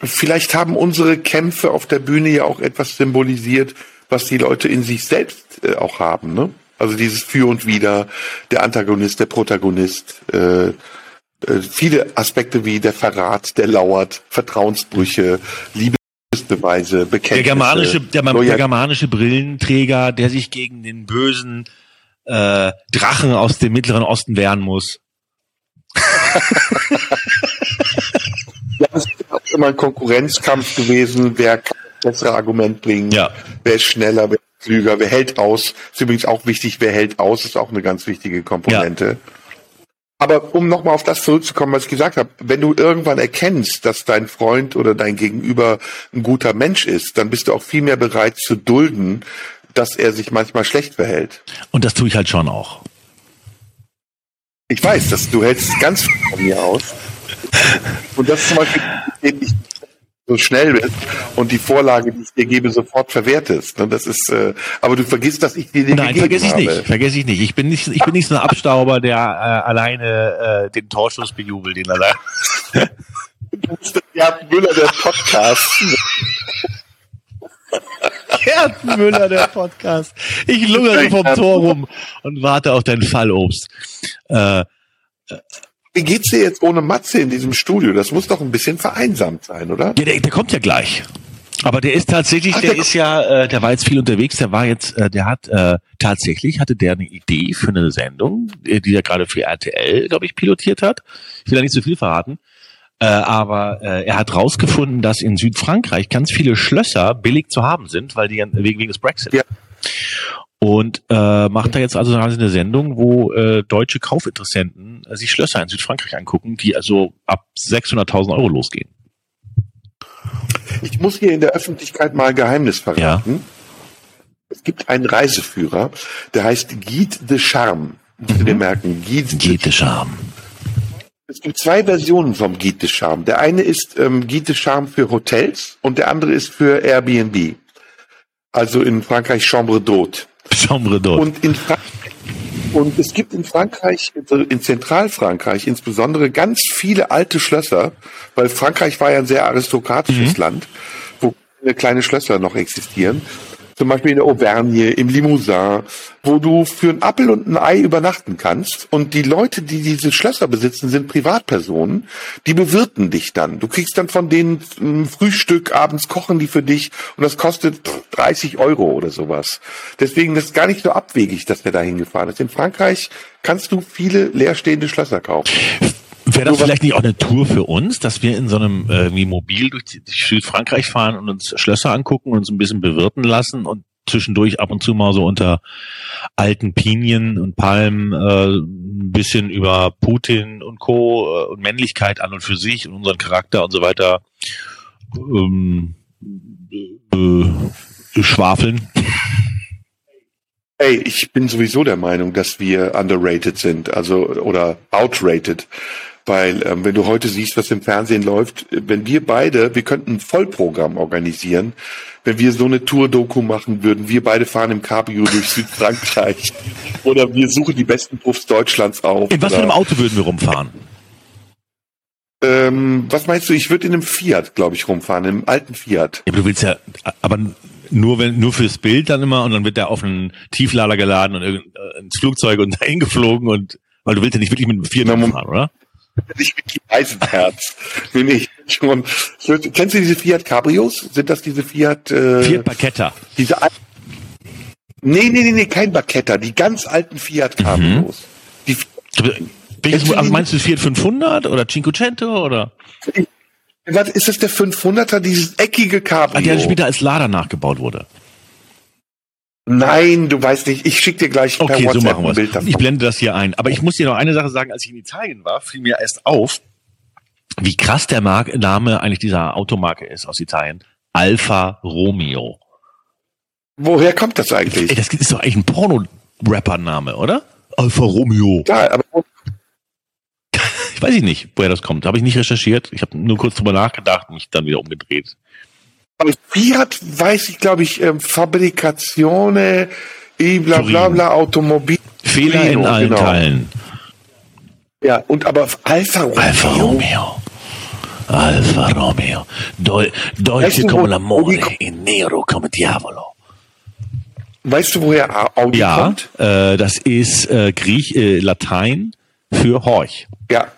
vielleicht haben unsere Kämpfe auf der Bühne ja auch etwas symbolisiert, was die Leute in sich selbst äh, auch haben. Ne? Also dieses Für und Wider, der Antagonist, der Protagonist, äh, äh, viele Aspekte wie der Verrat, der lauert, Vertrauensbrüche, Liebe Beweise, Bekenntnisse. Der germanische, der, der, germanische Brillenträger, der sich gegen den bösen äh, Drachen aus dem Mittleren Osten wehren muss. ja, es ist auch immer ein Konkurrenzkampf gewesen, wer kann das bessere Argument bringen, ja. wer ist schneller, wer ist klüger, wer hält aus. Ist übrigens auch wichtig, wer hält aus, ist auch eine ganz wichtige Komponente. Ja. Aber um nochmal auf das zurückzukommen, was ich gesagt habe, wenn du irgendwann erkennst, dass dein Freund oder dein Gegenüber ein guter Mensch ist, dann bist du auch viel mehr bereit zu dulden, dass er sich manchmal schlecht verhält. Und das tue ich halt schon auch. Ich weiß, dass du hältst ganz von mir aus. Und das ist zum Beispiel, so schnell bist und die Vorlage, die ich dir gebe, sofort verwertest. Und das ist, äh, aber du vergisst, dass ich dir den Nein, vergesse ich habe. nicht. Vergesse ich nicht. Ich bin nicht, ich bin nicht so ein Abstauber, der äh, alleine äh, den Torschuss bejubelt, den allein. du bist der Gerd Müller der Podcast. Gerd Müller der Podcast. Ich lungere vom Tor rum und warte auf dein Fallobst. Äh, äh wie geht's dir jetzt ohne Matze in diesem Studio? Das muss doch ein bisschen vereinsamt sein, oder? Ja, der, der kommt ja gleich. Aber der ist tatsächlich, Ach, der, der, ist ja, äh, der war jetzt viel unterwegs, der war jetzt, äh, der hat äh, tatsächlich, hatte der eine Idee für eine Sendung, äh, die er gerade für RTL, glaube ich, pilotiert hat. Ich will da nicht so viel verraten. Äh, aber äh, er hat rausgefunden, dass in Südfrankreich ganz viele Schlösser billig zu haben sind, weil die wegen, wegen des Brexit. Ja. Und äh, macht da jetzt also eine Sendung, wo äh, deutsche Kaufinteressenten äh, sich Schlösser in Südfrankreich angucken, die also ab 600.000 Euro losgehen. Ich muss hier in der Öffentlichkeit mal Geheimnis verraten. Ja. Es gibt einen Reiseführer, der heißt Guide de Charme. Mhm. merken, Guide, Guide de Charme. Es gibt zwei Versionen vom Guide de Charme. Der eine ist ähm, Guide de Charme für Hotels und der andere ist für Airbnb. Also in Frankreich Chambre d'Hôte. Chambre d'Hôte. Und in Frankreich und es gibt in Frankreich, in Zentralfrankreich insbesondere ganz viele alte Schlösser, weil Frankreich war ja ein sehr aristokratisches Land, wo kleine Schlösser noch existieren. Zum Beispiel in der Auvergne, im Limousin, wo du für ein Appel und ein Ei übernachten kannst. Und die Leute, die diese Schlösser besitzen, sind Privatpersonen. Die bewirten dich dann. Du kriegst dann von denen ein Frühstück, abends kochen die für dich und das kostet 30 Euro oder sowas. Deswegen ist es gar nicht so abwegig, dass der da hingefahren ist. In Frankreich kannst du viele leerstehende Schlösser kaufen. Wäre das vielleicht nicht auch eine Tour für uns, dass wir in so einem äh, irgendwie Mobil durch die- durch Südfrankreich fahren und uns Schlösser angucken und uns ein bisschen bewirten lassen und zwischendurch ab und zu mal so unter alten Pinien und Palmen äh, ein bisschen über Putin und Co. Äh, und Männlichkeit an und für sich und unseren Charakter und so weiter ähm, äh, schwafeln. Ey, ich bin sowieso der Meinung, dass wir underrated sind, also oder outrated. Weil ähm, wenn du heute siehst, was im Fernsehen läuft, äh, wenn wir beide, wir könnten ein Vollprogramm organisieren, wenn wir so eine Tour-Doku machen würden, wir beide fahren im Cabrio durch Südfrankreich oder wir suchen die besten Puffs Deutschlands auf. In was für einem Auto würden wir rumfahren? Ähm, was meinst du? Ich würde in einem Fiat, glaube ich, rumfahren, im alten Fiat. Ja, aber du willst ja, aber nur wenn, nur fürs Bild dann immer und dann wird der auf einen Tieflader geladen und äh, ins Flugzeug und dahin geflogen und, weil du willst ja nicht wirklich mit einem Fiat Na, fahren, oder? Ich bin Eisenherz. nee, nee, schon. Kennst du diese Fiat Cabrios? Sind das diese Fiat? Äh, Fiat Parketta. Diese Al nee, nee, nee, nee, kein Baketta, die ganz alten Fiat Cabrios. Die, Welches, Kennst du die- meinst du Fiat 500 oder Cinquecento oder? was, ist das der 500er, dieses eckige Cabrio? Ah, dann später als Lader nachgebaut wurde. Nein, du weißt nicht, ich schick dir gleich per Okay, so WhatsApp machen ein Bild davon. Ich blende das hier ein. Aber ich muss dir noch eine Sache sagen, als ich in Italien war, fiel mir erst auf, wie krass der Mark Name eigentlich dieser Automarke ist aus Italien. Alfa Romeo. Woher kommt das Ey, eigentlich? das ist doch eigentlich ein Porno-Rapper-Name, oder? Alfa Romeo. Klar, aber Ich weiß ich nicht, woher das kommt. Habe ich nicht recherchiert. Ich habe nur kurz drüber nachgedacht und mich dann wieder umgedreht. Aber Fiat weiß ich, glaube ich, ähm, Fabrikazione, i bla bla bla, Automobil. Fehler in allen genau. Teilen. Ja, und aber Alfa Romeo. Alfa Romeo. Alfa Romeo. Deu Deutsche come l'amore, e nero come diavolo. Weißt du, woher Audi Ja, kommt? äh, das ist äh, Griech, äh, Latein für Horch. Ja.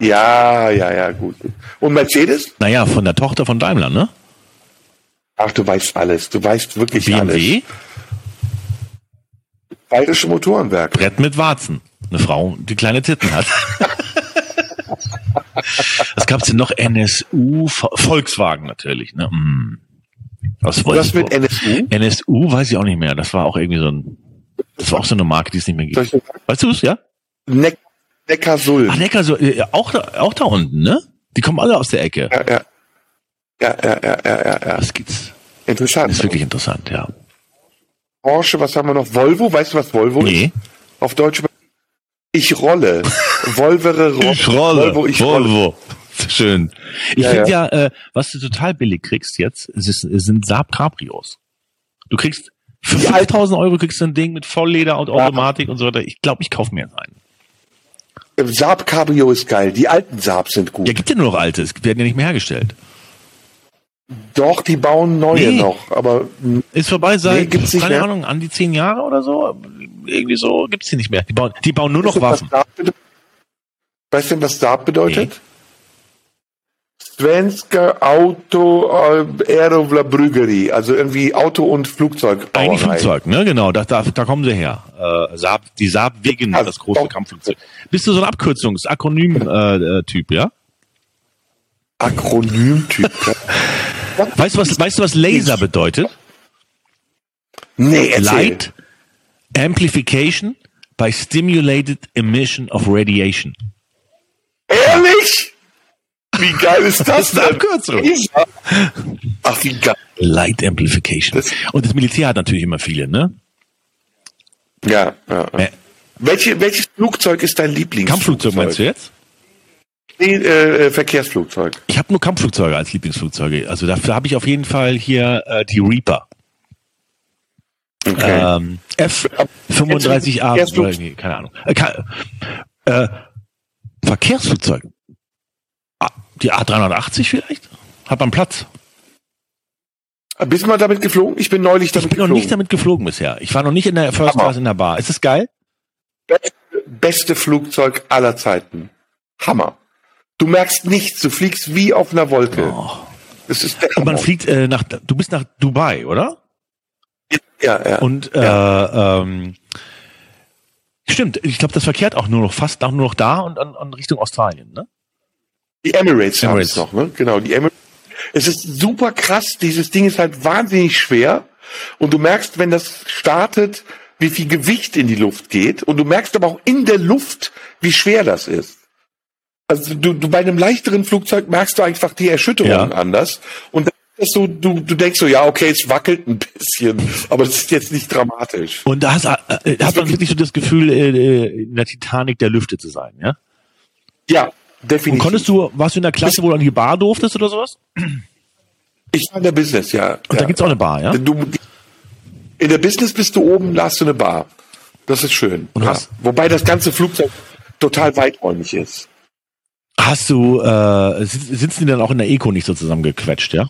Ja, ja, ja, gut. Und Mercedes? Naja, von der Tochter von Daimler, ne? Ach, du weißt alles. Du weißt wirklich alles. BMW, Bayerische Motorenwerke. Brett mit Warzen. Eine Frau, die kleine Titten hat. Was gab's denn noch? NSU, Vo- Volkswagen natürlich, ne? Hm. Was Was mit NSU? NSU weiß ich auch nicht mehr. Das war auch irgendwie so ein, das war auch so eine Marke, die es nicht mehr gibt. Weißt du es, ja? Neck Neckarsulm. Ach, äh, auch, da, auch da unten, ne? Die kommen alle aus der Ecke. Ja, ja. Ja, ja, ja, ja, ja, ja. Das gibt's. Interessant. Das ist wirklich interessant, ja. Porsche, was haben wir noch? Volvo, weißt du, was Volvo ist? Nee. Auf Deutsch. Ich rolle. Volvere ro Volvo, ich rolle. Volvo. Schön. Ich Ja, finde ja, äh, was du total billig kriegst jetzt, ist, sind Saab Cabrios. Du kriegst für Die alten- 5000 Euro kriegst du ein Ding mit Vollleder und Automatik und so weiter. Ich glaube, ich kaufe mir jetzt einen. Saab Cabrio ist geil. Die alten Saab sind gut. Ja, gibt ja nur noch alte. Es werden ja nicht mehr hergestellt. Doch, die bauen neue Nee. noch. Aber Ist vorbei seit, Nee, keine mehr. Ahnung, an die zehn Jahre oder so. Irgendwie so gibt's die nicht mehr. Die bauen, die bauen nur noch weißt du, Waffen. Weißt du, was Saab bedeutet? Svenska Auto äh, Aerovla Brüggerie, also irgendwie Auto- und Flugzeugbauerei. Eigentlich Flugzeug, ne? Genau, da, da, da kommen sie her. Äh, Saab, die Saab Wegen, Ja, das große doch. Kampfflugzeug. Bist du so ein Abkürzungs-, Akronym-Typ, äh, Typ, ja? Akronymtyp. Weißt du, was, weißt du, was Laser bedeutet? nee, erzähl. Light Amplification by Stimulated Emission of Radiation. Ehrlich? Wie geil ist das ist eine denn? Abkürzung. Ach, wie geil. Light Amplification. Das- Und das Militär hat natürlich immer viele, ne? Ja, ja. Äh, Welche, welches Flugzeug ist dein Lieblingsflugzeug? Kampfflugzeug meinst du jetzt? Nee, äh, Verkehrsflugzeug. Ich habe nur Kampfflugzeuge als Lieblingsflugzeuge. Also dafür habe ich auf jeden Fall hier äh, die Reaper. Okay. Ähm, F35A, Verkehrsflug- oder, nee, keine Ahnung. Äh, ka- äh, Verkehrsflugzeug. Ah, Die A380 vielleicht? Hat man Platz? Bist du mal damit geflogen? Ich bin neulich Ich damit bin noch geflogen. nicht damit geflogen bisher. Ich war noch nicht in der First Hammer. Class in der Bar. Ist es geil? Beste Flugzeug aller Zeiten. Hammer. Du merkst nichts, du fliegst wie auf einer Wolke. Oh. Und man fliegt äh, nach, du bist nach Dubai, oder? Ja, ja. Und äh, ähm, stimmt, ich glaube, das verkehrt auch nur noch fast auch nur noch da und an, an Richtung Australien, ne? Die Emirates, haben Emirates. es noch, ne? Genau, die Emirates. Es ist super krass. Dieses Ding ist halt wahnsinnig schwer. Und du merkst, wenn das startet, wie viel Gewicht in die Luft geht. Und du merkst aber auch in der Luft, wie schwer das ist. Also du, du bei einem leichteren Flugzeug merkst du einfach die Erschütterung Ja. anders. Und so, du, du denkst so, ja, okay, es wackelt ein bisschen, aber das ist jetzt nicht dramatisch. Und da hast, äh, hat man wirklich so das Gefühl, äh, in der Titanic der Lüfte zu sein, ja? Ja, Und definitiv. konntest du, warst du in der Klasse, wo du an die Bar durftest oder sowas? ich war in der Business, ja. Und ja. da gibt's auch eine Bar, ja? Du, in der Business bist du oben, da hast du eine Bar. Das ist schön. Und ja. hast- Wobei das ganze Flugzeug total weiträumig ist. Hast du, äh, sit- sitzen die dann auch in der Eco nicht so zusammengequetscht, ja?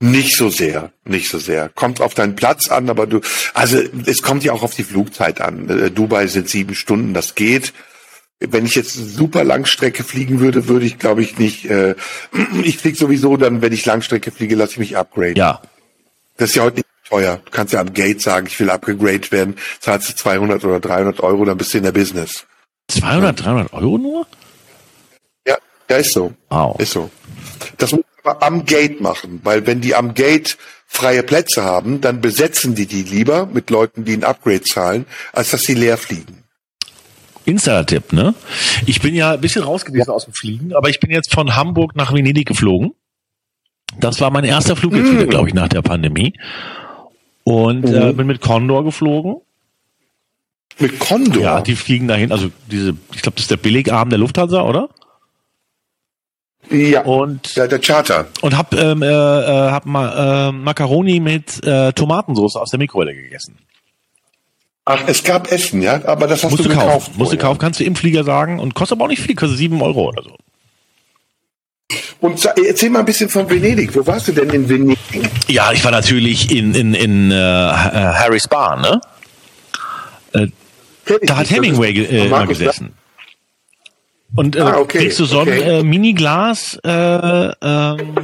Nicht so sehr, nicht so sehr. Kommt auf deinen Platz an, aber du, also es kommt ja auch auf die Flugzeit an. Äh, Dubai sind sieben Stunden, das geht. Wenn ich jetzt super Langstrecke fliegen würde, würde ich, glaube ich, nicht. Äh, ich fliege sowieso dann, wenn ich Langstrecke fliege, lasse ich mich upgraden. Ja. Das ist ja heute nicht teuer. Du kannst ja am Gate sagen, ich will upgradet werden, zahlst du 200 oder 300 Euro, dann bist du in der Business. 200, 300 Euro nur? Ja, ja, ist so. Wow. Ist so. Das muss man aber am Gate machen, weil wenn die am Gate freie Plätze haben, dann besetzen die die lieber mit Leuten, die ein Upgrade zahlen, als dass sie leer fliegen. Insider-Tipp, ne? Ich bin ja ein bisschen raus gewesen aus dem Fliegen, aber ich bin jetzt von Hamburg nach Venedig geflogen. Das war mein erster Flug jetzt wieder, glaube ich, nach der Pandemie. Und äh, bin mit Condor geflogen. Mit Condor. Ja, die fliegen dahin. Also diese, ich glaube, das ist der Billigarm der Lufthansa, oder? ja. Und ja, der Charter. und hab ähm, äh, äh, hab ma, äh, Macaroni mit äh, Tomatensauce aus der Mikrowelle gegessen. Ach, es gab Essen, ja, aber das hast Musst du gekauft. kaufen, musst du kaufen, kannst du im Flieger sagen und kostet aber auch nicht viel, kostet sieben Euro oder so. Und erzähl mal ein bisschen von Venedig. Wo warst du denn in Venedig? Ja, ich war natürlich in in in äh, Harry's Bar, ne? Da hat Hemingway äh, immer Markus gesessen. Und äh, Ah, okay, kriegst du so ein okay. äh, Miniglas, äh, ähm,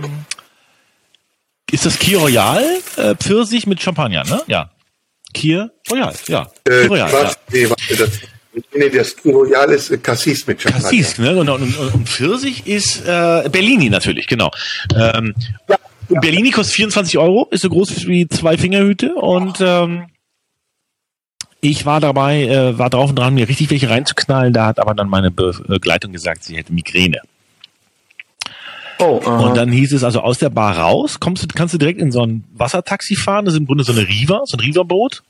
ist das Kier Royal äh, Pfirsich mit Champagner, ne? Ja. Kier Royal, ja. Äh, Kier Royal, ja. was, nee, warte, das, nee, das Royal ist äh, Cassis mit Champagner. Cassis, ne? Und, und, und, Pfirsich ist äh, Bellini natürlich, genau. Ähm, Bellini kostet 24 Euro, ist so groß wie zwei Fingerhüte und ähm, ich war dabei, äh, war drauf und dran, mir richtig welche reinzuknallen. Da hat aber dann meine Be Begleitung gesagt, sie hätte Migräne. Oh, aha. Und dann hieß es also aus der Bar raus, kommst du, kannst du direkt in so ein Wassertaxi fahren. Das ist im Grunde so eine Riva, so ein Riva-Boot.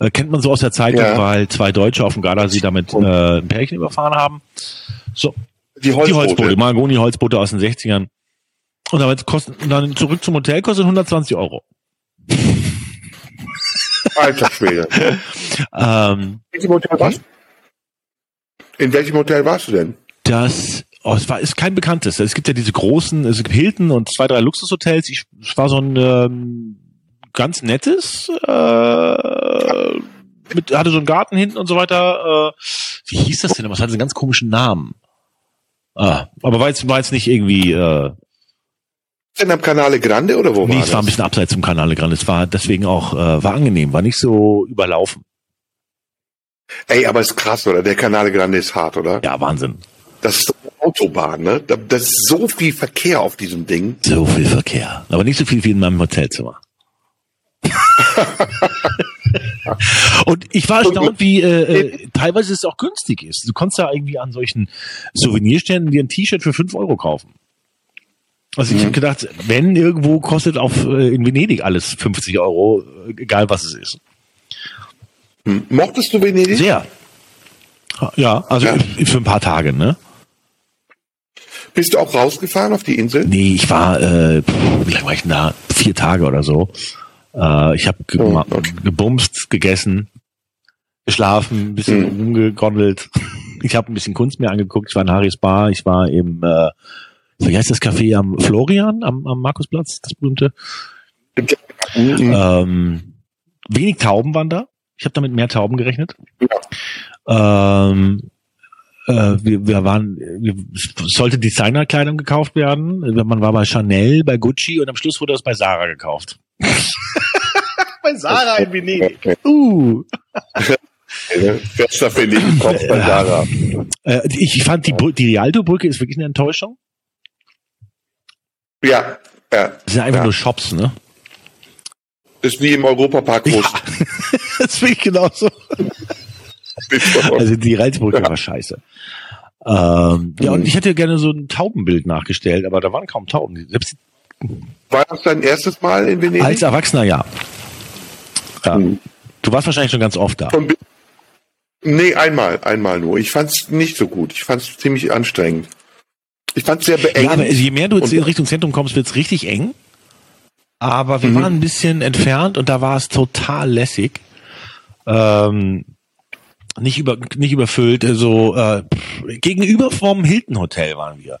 Äh, kennt man so aus der Zeitung, Ja. weil zwei Deutsche auf dem Gardasee damit äh, ein Pärchen überfahren haben. So, die die Holzboote. Holzboote, Mahagoni-Holzboote aus den 60ern. Und damit kosten, und dann zurück zum Hotel kostet 120 Euro. Alter Schwede. Ähm, In welchem Hotel warst du? In welchem Hotel warst du denn? das, oh, es war, ist kein bekanntes. Es gibt ja diese großen, es gibt Hilton und zwei, drei Luxushotels. Ich, es war so ein ähm, ganz nettes, äh, mit, hatte so einen Garten hinten und so weiter. Äh, wie hieß das denn? Was hatte einen ganz komischen Namen. Ah, aber war jetzt, war jetzt nicht irgendwie, äh, Denn am Canale Grande oder wo nee, war es war ein bisschen abseits zum Kanal Grande. Es war deswegen auch, äh, war angenehm, war nicht so überlaufen. Ey, aber ist krass, oder? Der Canale Grande ist hart, oder? Ja, Wahnsinn. Das ist Autobahn, ne? Da- Das ist so viel Verkehr auf diesem Ding. So viel Verkehr. Aber nicht so viel wie in meinem Hotelzimmer. Und ich war erstaunt, wie äh, äh, teilweise es auch günstig ist. Du konntest ja irgendwie an solchen Souvenirständen dir ein T-Shirt für 5 Euro kaufen. Also ich Mhm. habe gedacht, wenn irgendwo kostet auf äh, in Venedig alles 50 Euro, äh, egal was es ist. Hm. Mochtest du Venedig? Sehr. Ja, also Ja. für ein paar Tage, ne? Bist du auch rausgefahren auf die Insel? Nee, ich war, äh, wie lange war ich denn da? Vier Tage oder so. Äh, ich habe ge Oh, okay. gebumst, gegessen, geschlafen, ein bisschen Mhm. rumgegondelt. Ich habe ein bisschen Kunst mir angeguckt. Ich war in Harrys Bar. Ich war im, äh, wie heißt das Café am Florian, am, am Markusplatz, das berühmte. Mhm. Ähm, wenig Tauben waren da. Ich habe damit mehr Tauben gerechnet. Ähm, äh, wir, wir waren, wir, es sollte Designerkleidung gekauft werden. Man war bei Chanel, bei Gucci und am Schluss wurde das bei Sarah gekauft. bei Sarah in Venedig. Uh. Nach Venedig, kommst bei Sarah. Äh, ich fand die, die Rialto-Brücke ist wirklich eine Enttäuschung. Ja, ja. Das sind einfach Ja. nur Shops, ne? Ist wie im Europapark groß. das finde ich genauso. Also die Reizbrücke war scheiße. Ähm, ja, und ich hätte gerne so ein Taubenbild nachgestellt, aber da waren kaum Tauben. Selbst War das dein erstes Mal in Venedig? als Erwachsener ja. ja. Hm. Du warst wahrscheinlich schon ganz oft da. Nee, einmal, einmal nur. Ich fand's nicht so gut. Ich fand's ziemlich anstrengend. Ich fand's sehr Ja, beengend. aber je mehr du jetzt in Richtung Zentrum kommst, wird's richtig eng. Aber wir Mhm. waren ein bisschen entfernt und da war es total lässig. Ähm, nicht über nicht überfüllt, so äh, gegenüber vom Hilton Hotel waren wir.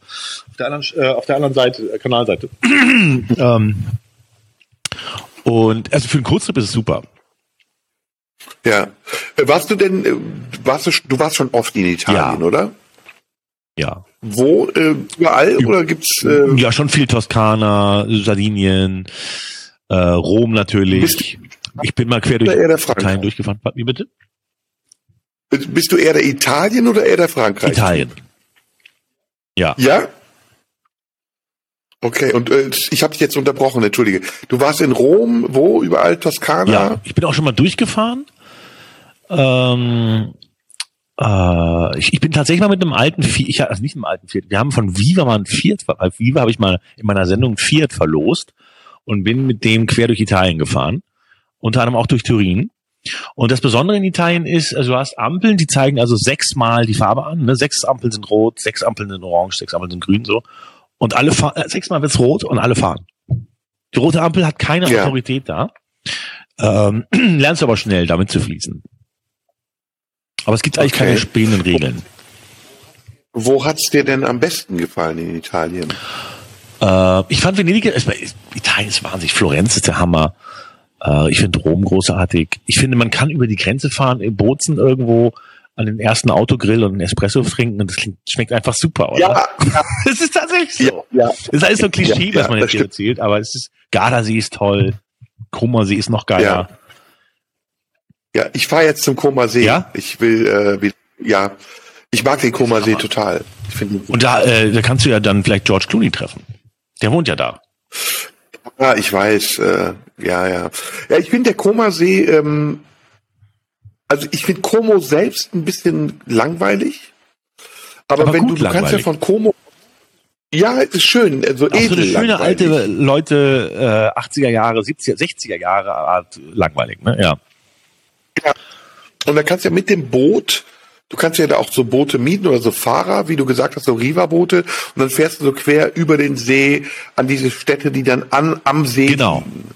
Auf der anderen, äh, auf der anderen Seite, äh, Kanalseite. ähm, und also für einen Kurztrip ist es super. ja. Warst du denn, äh, warst du, du warst schon oft in Italien, Ja. oder? Ja. Wo? Äh, überall? Oder gibt's, äh, Ja, schon viel Toskana, Sardinien, äh, Rom natürlich. Ich bin mal quer durch Italien durchgefahren. Wie bitte? Bist du eher der Italien oder eher der Frankreich? Italien. Ja. Ja? Okay, und äh, ich habe dich jetzt unterbrochen, entschuldige. Du warst in Rom, wo? Überall Toskana? Ja, ich bin auch schon mal durchgefahren. Ähm, äh, ich, ich bin tatsächlich mal mit einem alten Fiat, ich, also nicht einem alten Fiat, wir haben von Viva mal ein Fiat, bei Viva habe ich mal in meiner Sendung ein Fiat verlost und bin mit dem quer durch Italien gefahren. Unter anderem auch durch Turin. Und das Besondere in Italien ist, also du hast Ampeln, die zeigen also sechsmal die Farbe an. Ne? Sechs Ampeln sind rot, sechs Ampeln sind orange, sechs Ampeln sind grün, so. Und alle fahren, äh, sechsmal wird's rot und alle fahren. Die rote Ampel hat keine Ja. Autorität da. Ähm, lernst du aber schnell, damit zu fließen. Aber es gibt eigentlich Okay. keine spähenden Regeln. Wo hat's dir denn am besten gefallen in Italien? Äh, ich fand Venedig, es Italien ist wahnsinnig, Florenz ist der Hammer. Äh, ich finde Rom großartig. Ich finde, man kann über die Grenze fahren, in Bozen irgendwo an den ersten Autogrill und einen Espresso trinken und das klingt, schmeckt einfach super, oder? ja, Es ist tatsächlich so. ja. Das ist alles so ein Klischee, Ja, was man ja, jetzt hier das erzählt, aber es ist, Gardasee ist toll, Krummersee ist noch geiler. Ja, ich fahre jetzt zum Koma See. Ja? Ich will, äh, ja, ich mag den Koma See total. Und da, äh, da kannst du ja dann vielleicht George Clooney treffen. Der wohnt ja da. ja, ich weiß, äh, ja, ja. Ja, ich finde der Koma See, ähm, also ich finde Como selbst ein bisschen langweilig. Aber, Aber wenn gut du, du kannst ja langweilig. von Como, ja, es ist schön, also Auch so eine edel schöne langweilig. alte Leute, äh, 80er Jahre, 70er, 60er Jahre Art langweilig, ne? Ja. Und dann kannst du ja mit dem Boot, du kannst ja da auch so Boote mieten oder so Fahrer, wie du gesagt hast, so Riva-Boote. Und dann fährst du so quer über den See an diese Städte, die dann an, am See Genau. liegen.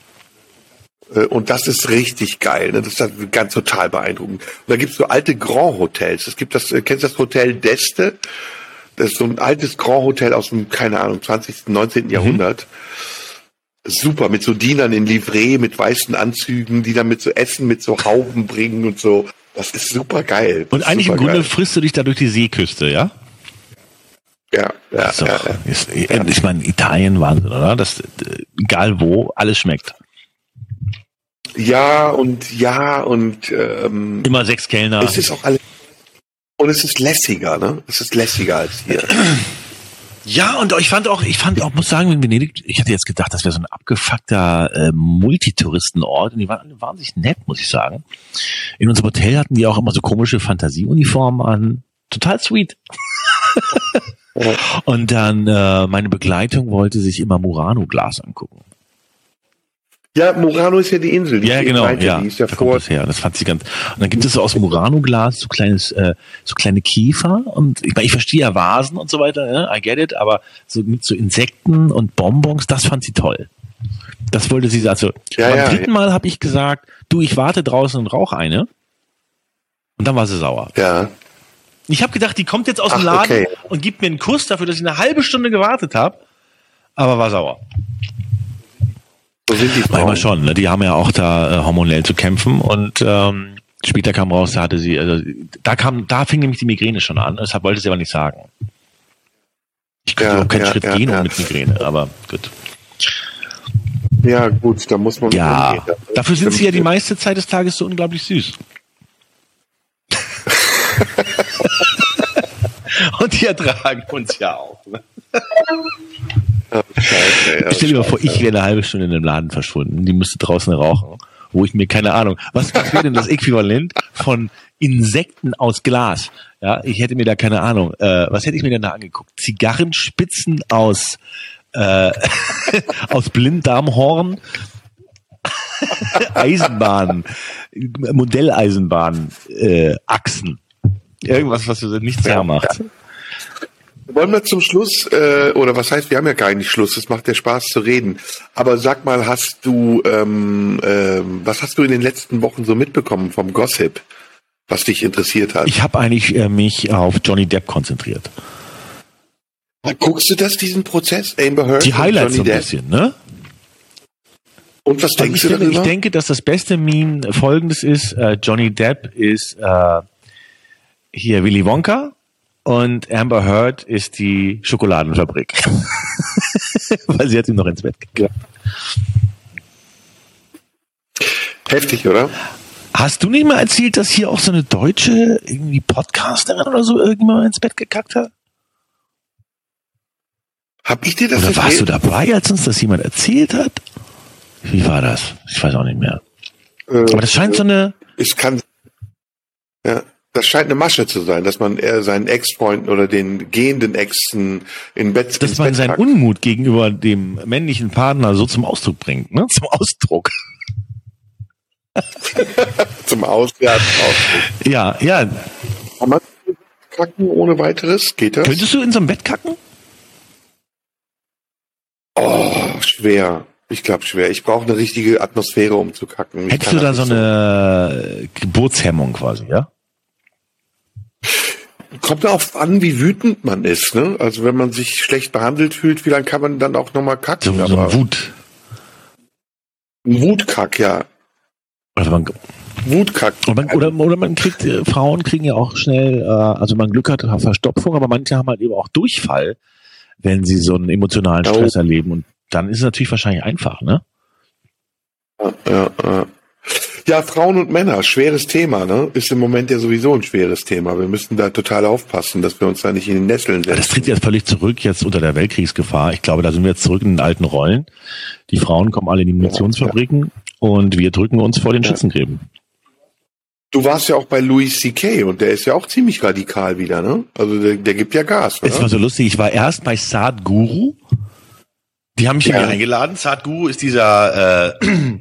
Äh, Und das ist richtig geil. Ne? Das ist ganz total beeindruckend. Und da gibt's so alte Grand Hotels. Es gibt das, äh, kennst du das Hotel Deste? Das ist so ein altes Grand Hotel aus dem, keine Ahnung, 20., 19. Mhm. Jahrhundert. Super, mit so Dienern in Livree, mit weißen Anzügen, die dann mit so Essen, mit so Hauben bringen und so. Das ist super geil. Das Und eigentlich im. Grunde frisst du dich da durch die Seeküste, ja? Ja, ja, Ist doch, ja, ja. ist, ich meine, Italien Wahnsinn, oder? Das, äh, egal wo, alles schmeckt. ja und ja und ähm, Immer sechs Kellner. es ist auch alles und es ist lässiger, ne? Es ist lässiger als hier. Ja, und ich fand auch, ich fand auch, muss sagen, in Venedig, ich hätte jetzt gedacht, das wäre so ein abgefuckter äh, Multitouristenort und die waren alle wahnsinnig nett, muss ich sagen. In unserem Hotel hatten die auch immer so komische Fantasieuniformen an. Total sweet. und dann äh, meine Begleitung wollte sich immer Murano-Glas angucken. Ja, Murano ist ja die Insel. Die Ja, genau, meinte, ja. Die ist ja da kommt vor. das her. Das fand sie ganz. Und dann gibt es so aus Murano-Glas so kleines, äh, so kleine Kiefer und ich, meine, ich verstehe ja Vasen und so weiter, ne? I get it, aber so mit so Insekten und Bonbons, das fand sie toll. Das wollte sie, also Ja, beim ja, dritten Mal habe ich gesagt, du, ich warte draußen und rauch eine. Und dann war sie sauer. Ja. Ich habe gedacht, die kommt jetzt aus dem Ach, Laden okay. und gibt mir einen Kuss dafür, dass ich eine halbe Stunde gewartet habe, aber war sauer. So sind die Manchmal Frauen. schon, ne? die haben ja auch da äh, hormonell zu kämpfen und ähm, später kam raus, da hatte sie, also da kam, da fing nämlich die Migräne schon an, deshalb wollte sie aber nicht sagen. Ich könnte Ja, überhaupt keinen ja, Schritt ja, gehen ja. mit Migräne, aber gut. Ja, gut, da muss man Ja, umgehen. Dafür sind sie ja die meiste Zeit des Tages so unglaublich süß. und die ertragen uns ja auch. Ne? Scheiße, ja, Stell dir mal vor, ich wäre eine halbe Stunde in einem Laden verschwunden, die müsste draußen rauchen, wo ich mir keine Ahnung, was wäre denn das Äquivalent von Insekten aus Glas? Ja, ich hätte mir da keine Ahnung, äh, was hätte ich mir denn da angeguckt? Zigarrenspitzen aus äh, aus Blinddarmhorn, Eisenbahn, Modelleisenbahn, äh, Achsen. Irgendwas, was nichts Ja, hermacht. Wollen wir zum Schluss, äh, oder was heißt, wir haben ja gar nicht Schluss, es macht ja Spaß zu reden. Aber sag mal, hast du, ähm, ähm, was hast du in den letzten Wochen so mitbekommen vom Gossip, was dich interessiert hat? Ich habe eigentlich äh, mich auf Johnny Depp konzentriert. Guckst du das, diesen Prozess, Amber Heard? Die Highlights so ein Depp? bisschen, ne? Und was denkst ich, du denke, ich darüber? denke, dass das beste Meme folgendes ist. Äh, Johnny Depp ist äh, hier Willy Wonka und Amber Heard ist die Schokoladenfabrik. Weil sie hat ihn noch ins Bett gekriegt. Heftig, oder? Hast du nicht mal erzählt, dass hier auch so eine deutsche irgendwie Podcasterin oder so irgendwann ins Bett gekackt hat? Hab ich dir das Oder warst du erzählt? dabei, als uns das jemand erzählt hat? Wie war das? Ich weiß auch nicht mehr. Äh, Aber das scheint so eine, Es kann, ja, das scheint eine Masche zu sein, dass man eher seinen Ex-Freunden oder den gehenden Exen in Bett, dass man Bett seinen packt. Unmut gegenüber dem männlichen Partner so zum Ausdruck bringt, ne? Zum Ausdruck. zum Auswerten aus. Ja, ja. Kann man kacken ohne weiteres? Geht das? Könntest du in so einem Bett kacken? Oh, schwer. Ich glaube schwer. Ich brauche eine richtige Atmosphäre, um zu kacken. Ich Hättest du da so eine Geburtshemmung quasi, ja? Kommt darauf an, wie wütend man ist. Ne? Also wenn man sich schlecht behandelt fühlt, wie lange kann man dann auch nochmal So, kacken? so aber ein Wut. ein Wutkack, ja. Oder man, Wutkack. oder man, oder, oder man kriegt, äh, Frauen kriegen ja auch schnell, äh, also man Glück hat, Verstopfung, aber manche haben halt eben auch Durchfall, wenn sie so einen emotionalen Oh. Stress erleben. Und dann ist es natürlich wahrscheinlich einfach, ne? Ja, ja, ja. Ja, Frauen und Männer, schweres Thema, ne? Ist im Moment ja sowieso ein schweres Thema. Wir müssen da total aufpassen, dass wir uns da nicht in den Nesseln Ja, das setzen. tritt jetzt völlig zurück, jetzt unter der Weltkriegsgefahr. Ich glaube, da sind wir jetzt zurück in den alten Rollen. Die Frauen kommen alle in die Munitionsfabriken und wir drücken uns vor den Ja. Schützengräben. Du warst ja auch bei Louis C.K. und der ist ja auch ziemlich radikal wieder, ne? Also der, der gibt ja Gas, Es war oder? so lustig, ich war erst bei Saad Guru. Die haben mich Ja. ja. eingeladen. Saad Guru ist dieser äh,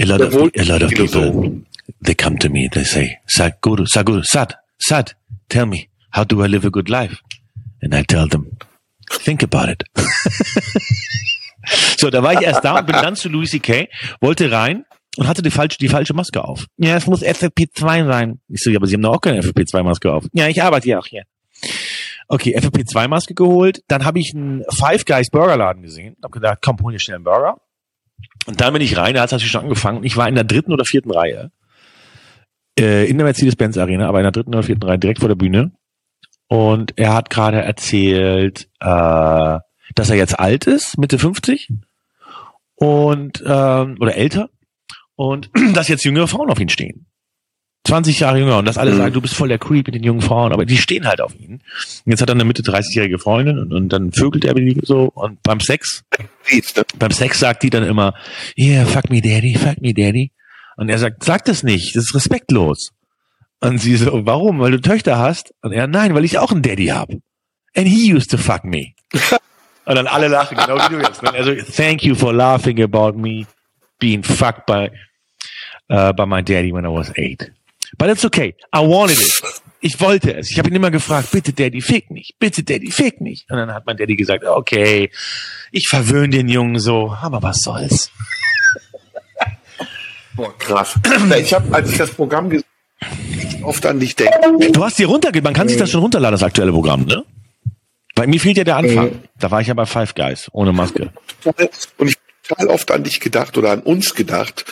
a lot of, a lot of, people, they come to me, they say, Saad Guru, Saad Guru, Saad, Saad, tell me, how do I live a good life? And I tell them, think about it. so, da war ich erst da und bin dann zu Louis C.K., wollte rein und hatte die falsche, die falsche Maske auf. Ja, es muss FFP2 sein. Ich so, ja, aber Sie haben doch auch keine FFP2-Maske auf. Ja, ich arbeite ja auch hier. Okay, FFP2-Maske geholt. Dann habe ich einen Five Guys Burgerladen gesehen. Hab gedacht, komm, hol dir schnell einen Burger. Und dann bin ich rein, da hat es natürlich schon angefangen. Ich war in der dritten oder vierten Reihe. Äh, in der Mercedes-Benz Arena, aber in der dritten oder vierten Reihe, direkt vor der Bühne. Und er hat gerade erzählt, äh, dass er jetzt alt ist, Mitte 50 und ähm, oder älter und dass jetzt jüngere Frauen auf ihn stehen. 20 Jahre jünger und dass alle Mhm. sagen, du bist voll der Creep mit den jungen Frauen, aber die stehen halt auf ihn. Und jetzt hat er eine Mitte 30-jährige Freundin und, und dann vögelt er mit die so und beim Sex, beim Sex sagt die dann immer, yeah, fuck me daddy, fuck me daddy. Und er sagt, sag das nicht, das ist respektlos. Und sie so, warum? Weil du Töchter hast? Und er, nein, weil ich auch einen Daddy hab. And he used to fuck me. Und dann alle lachen, genau wie du jetzt. Ne? Also, thank you for laughing about me being fucked by, uh, by my daddy when I was eight. But it's okay. I wanted it. Ich wollte es. Ich habe ihn immer gefragt, bitte Daddy, fick mich. Bitte Daddy, fick mich. Und dann hat mein Daddy gesagt, okay, ich verwöhne den Jungen so, aber was soll's. Boah, krass. Ich habe, als ich das Programm gesehen habe, oft an dich denken. Du hast dir runtergeladen, man kann sich das schon runterladen, das aktuelle Programm, ne? Bei mir fehlt ja der Anfang. Da war ich ja bei Five Guys, ohne Maske. Und ich habe total oft an dich gedacht oder an uns gedacht,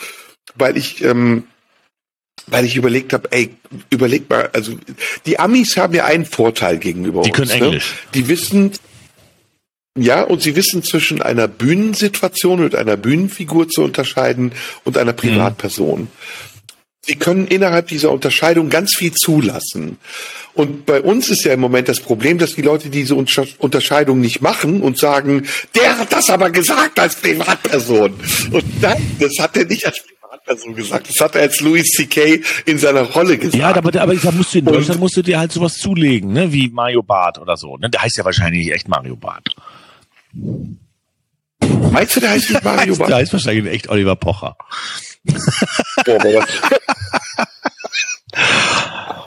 weil ich, ähm, weil ich überlegt habe, ey, überleg mal, also die Amis haben ja einen Vorteil gegenüber Die uns. können ne? Englisch. Die wissen, ja, und sie wissen zwischen einer Bühnensituation und einer Bühnenfigur zu unterscheiden und einer Privatperson. Sie können innerhalb dieser Unterscheidung ganz viel zulassen. Und bei uns ist ja im Moment das Problem, dass die Leute diese Unter- Unterscheidung nicht machen und sagen, der hat das aber gesagt als Privatperson. Und nein, das hat er nicht als Privatperson gesagt. Das hat er als Louis C.K. in seiner Rolle gesagt. Ja, aber, aber da musst du in Deutschland musst du dir halt sowas zulegen, ne? Wie Mario Barth oder so. Ne? Der heißt ja wahrscheinlich echt Mario Barth. Meinst du, der heißt nicht Mario Der Barth? heißt wahrscheinlich echt Oliver Pocher.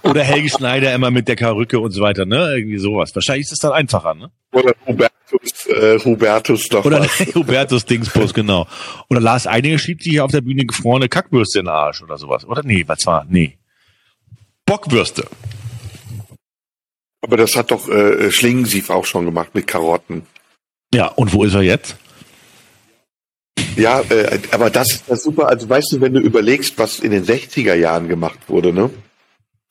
Oder Helge Schneider immer mit der Karücke und so weiter, ne? Irgendwie sowas. Wahrscheinlich ist es dann einfacher, ne? Oder Hubertus, äh, Hubertus noch Oder was. Hubertus Dingsbus, genau. Oder Lars Eidinger schiebt sich hier auf der Bühne gefrorene Kackwürste in den Arsch oder sowas. Oder nee, was war? Nee. Bockwürste. Aber das hat doch äh, Schlingensief auch schon gemacht mit Karotten. Ja, und wo ist er jetzt? Ja, äh, aber das ist das super. Also weißt du, wenn du überlegst, was in den 60er Jahren gemacht wurde, ne?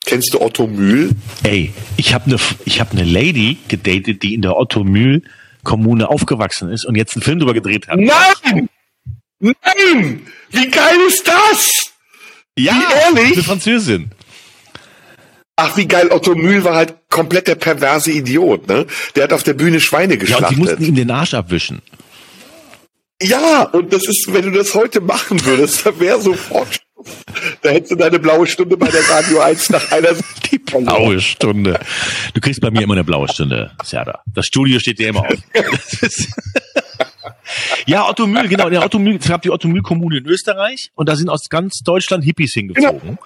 Kennst du Otto Mühl? Ey, ich habe eine ich hab ne Lady gedatet, die in der Otto Mühl Kommune aufgewachsen ist und jetzt einen Film drüber gedreht hat. Nein! Nein! Wie geil ist das? Ja, Wie ehrlich? eine Französin. Ach, wie geil. Otto Mühl war halt komplett der perverse Idiot, ne? Der hat auf der Bühne Schweine Ja, und geschlachtet. die mussten ihm den Arsch abwischen. Ja, und das ist, wenn du das heute machen würdest, da wäre sofort, da hättest du deine blaue Stunde bei der Radio 1 nach einer Die blaue Stunde. Du kriegst bei mir immer eine blaue Stunde, Serda. Das Studio steht dir immer auf. Ja, Otto Mühl, genau. Der Otto Mühl, es gab die Otto Mühl Kommune in Österreich und da sind aus ganz Deutschland Hippies hingezogen.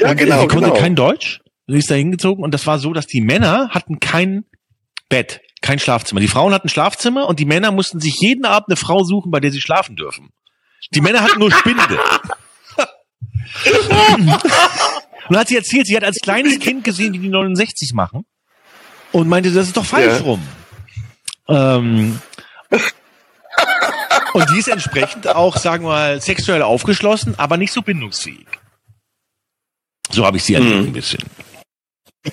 Ja, und, äh, genau, Sie konnte genau. kein Deutsch. Sie ist da hingezogen und das war so, dass die Männer hatten kein Bett, kein Schlafzimmer. Die Frauen hatten Schlafzimmer und die Männer mussten sich jeden Abend eine Frau suchen, bei der sie schlafen dürfen. Die Männer hatten nur Spinde. und hat sie erzählt, sie hat als kleines Kind gesehen, wie die 69 machen und meinte, das ist doch falsch Ja. rum. Ähm, und die ist entsprechend auch, sagen wir mal, sexuell aufgeschlossen, aber nicht so bindungsfähig. So habe ich sie erlebt ein bisschen.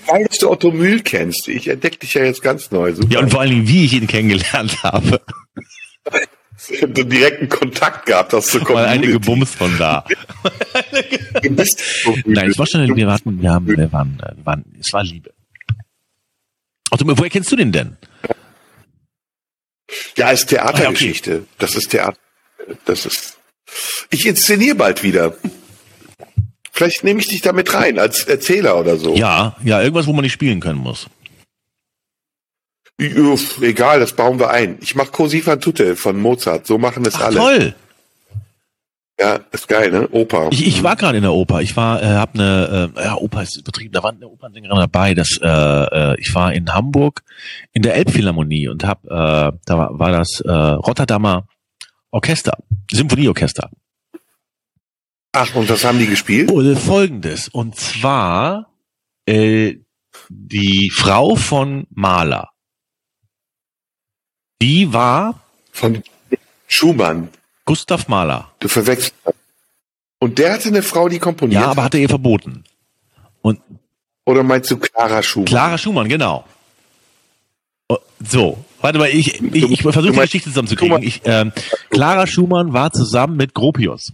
Geil, dass du Otto Mühl kennst. Ich entdecke dich ja jetzt ganz neu. Super. Ja, und vor allen Dingen, wie ich ihn kennengelernt habe. du direkten Kontakt gehabt hast zur Mal eine gebumst von da. Du. Nein, es war schon, wir hatten, wir haben, wir waren, äh, wir waren, es war Liebe. Otto, woher kennst du den denn? Ja, ist Theatergeschichte. Das ist Theater. Das ist. Ich inszeniere bald wieder. Vielleicht nehme ich dich da mit rein als Erzähler oder so. Ja, ja, irgendwas, wo man nicht spielen können muss. Uff, egal, das bauen wir ein. Ich mache Così fan tutte von Mozart. So machen es Ach, alle. toll. Ja, ist geil, ne? Oper. Ich, ich war gerade in der Oper. Ich war, äh, hab eine, äh, ja, Oper ist übertrieben. Da war eine Opernsängerin dabei. Das, äh, äh, ich war in Hamburg in der Elbphilharmonie und hab, äh, da war, war das äh, Rotterdamer Orchester, Symphonieorchester. Ach, und was haben die gespielt? wurde folgendes. Und zwar äh, die Frau von Mahler. Die war Von Schumann. Gustav Mahler. Du verwechselst. das. Und der hatte eine Frau, die komponiert Ja, aber hat? hat er ihr verboten. Und Oder meinst du Clara Schumann? Clara Schumann, genau. Oh, So, warte mal, ich, ich, ich versuche die Geschichte zusammenzukriegen. Ich, ähm, Clara Schumann war zusammen mit Gropius,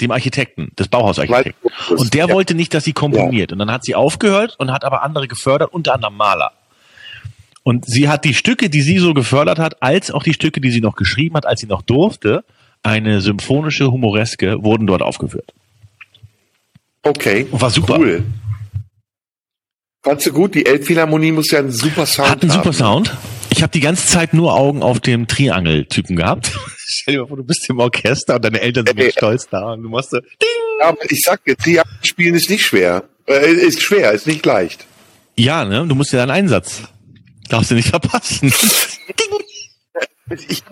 dem Architekten, des Bauhausarchitekten. Und der ja. wollte nicht, dass sie komponiert. Und dann hat sie aufgehört und hat aber andere gefördert, unter anderem Maler. Und sie hat die Stücke, die sie so gefördert hat, als auch die Stücke, die sie noch geschrieben hat, als sie noch durfte, eine symphonische Humoreske, wurden dort aufgeführt. Okay. Und war super. Cool. Fandst du gut? Die Elbphilharmonie muss ja einen super Sound Hat einen super haben. Sound. Ich habe die ganze Zeit nur Augen auf dem Triangel-Typen gehabt. Stell dir mal vor, du bist im Orchester und deine Eltern sind Ey. stolz da und du machst so, ding. Aber ich sag dir, Triangel spielen ist nicht schwer. Äh, ist schwer, ist nicht leicht. Ja, ne? Du musst ja deinen Einsatz. Darfst du nicht verpassen. Ich,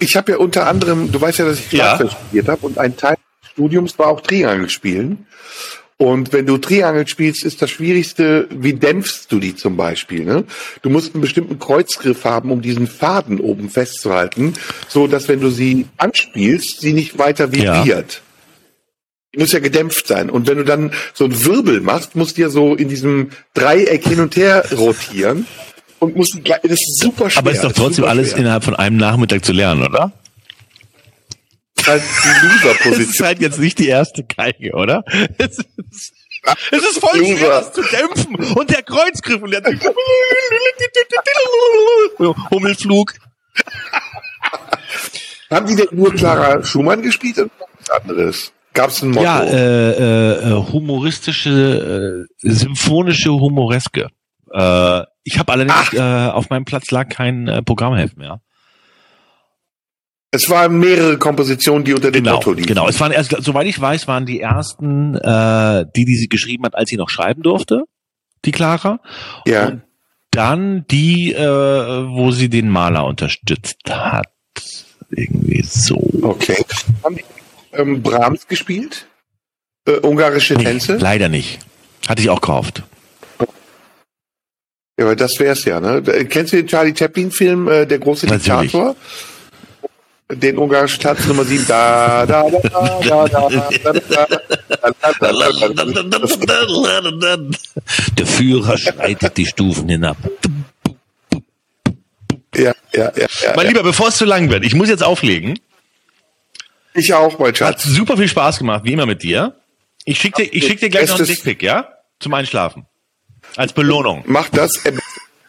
ich habe ja unter anderem, du weißt ja, dass ich Ja. Schlagzeug studiert habe und ein Teil des Studiums war auch Triangel spielen. Und wenn du Triangel spielst, ist das Schwierigste, wie dämpfst du die zum Beispiel? Ne? Du musst einen bestimmten Kreuzgriff haben, um diesen Faden oben festzuhalten, so dass wenn du sie anspielst, sie nicht weiter Ja. vibriert. Die muss ja gedämpft sein. Und wenn du dann so einen Wirbel machst, musst du ja so in diesem Dreieck hin und her rotieren. Und musst, das ist super schwer. Aber ist doch trotzdem alles innerhalb von einem Nachmittag zu lernen, oder? Das ist halt die Das ist Loser-Position. halt jetzt nicht die erste Geige, oder? Es ist, es ist voll schwer, Loser. das zu dämpfen. Und der Kreuzgriff und der Hummelflug. Haben die denn nur Clara Schumann gespielt was anderes? Gab es ein Motto? Ja, äh, äh, äh, humoristische, äh, symphonische Humoreske. Äh, ich habe allerdings äh, auf meinem Platz lag kein äh, Programmheft mehr. Es waren mehrere Kompositionen, die unter dem Genau, Motto liefen. genau. Es waren erst, soweit ich weiß, waren die ersten, äh, die, die sie geschrieben hat, als sie noch schreiben durfte, die Clara. Ja. Und dann die, äh, wo sie den Maler unterstützt hat. Irgendwie so. Okay. Haben die ähm, Brahms gespielt? Äh, ungarische Nee, Tänze? leider nicht. Hatte ich auch gehofft. Ja, aber das wär's ja, ne? Kennst du den Charlie Chaplin-Film, äh, Der große Natürlich. Diktator? den ungarischen Tanz Nummer 7. Da, da, da, da, da, da, Der Führer schreitet die Stufen hinab. Ja, ja, ja. Mein Lieber, bevor es zu lang wird, ich muss jetzt auflegen. Ich auch, mein Schatz. Hat super viel Spaß gemacht, wie immer mit dir. Ich schicke dir, schick dir gleich noch einen Dickpick, ja? Zum Einschlafen. Als Belohnung. Mach das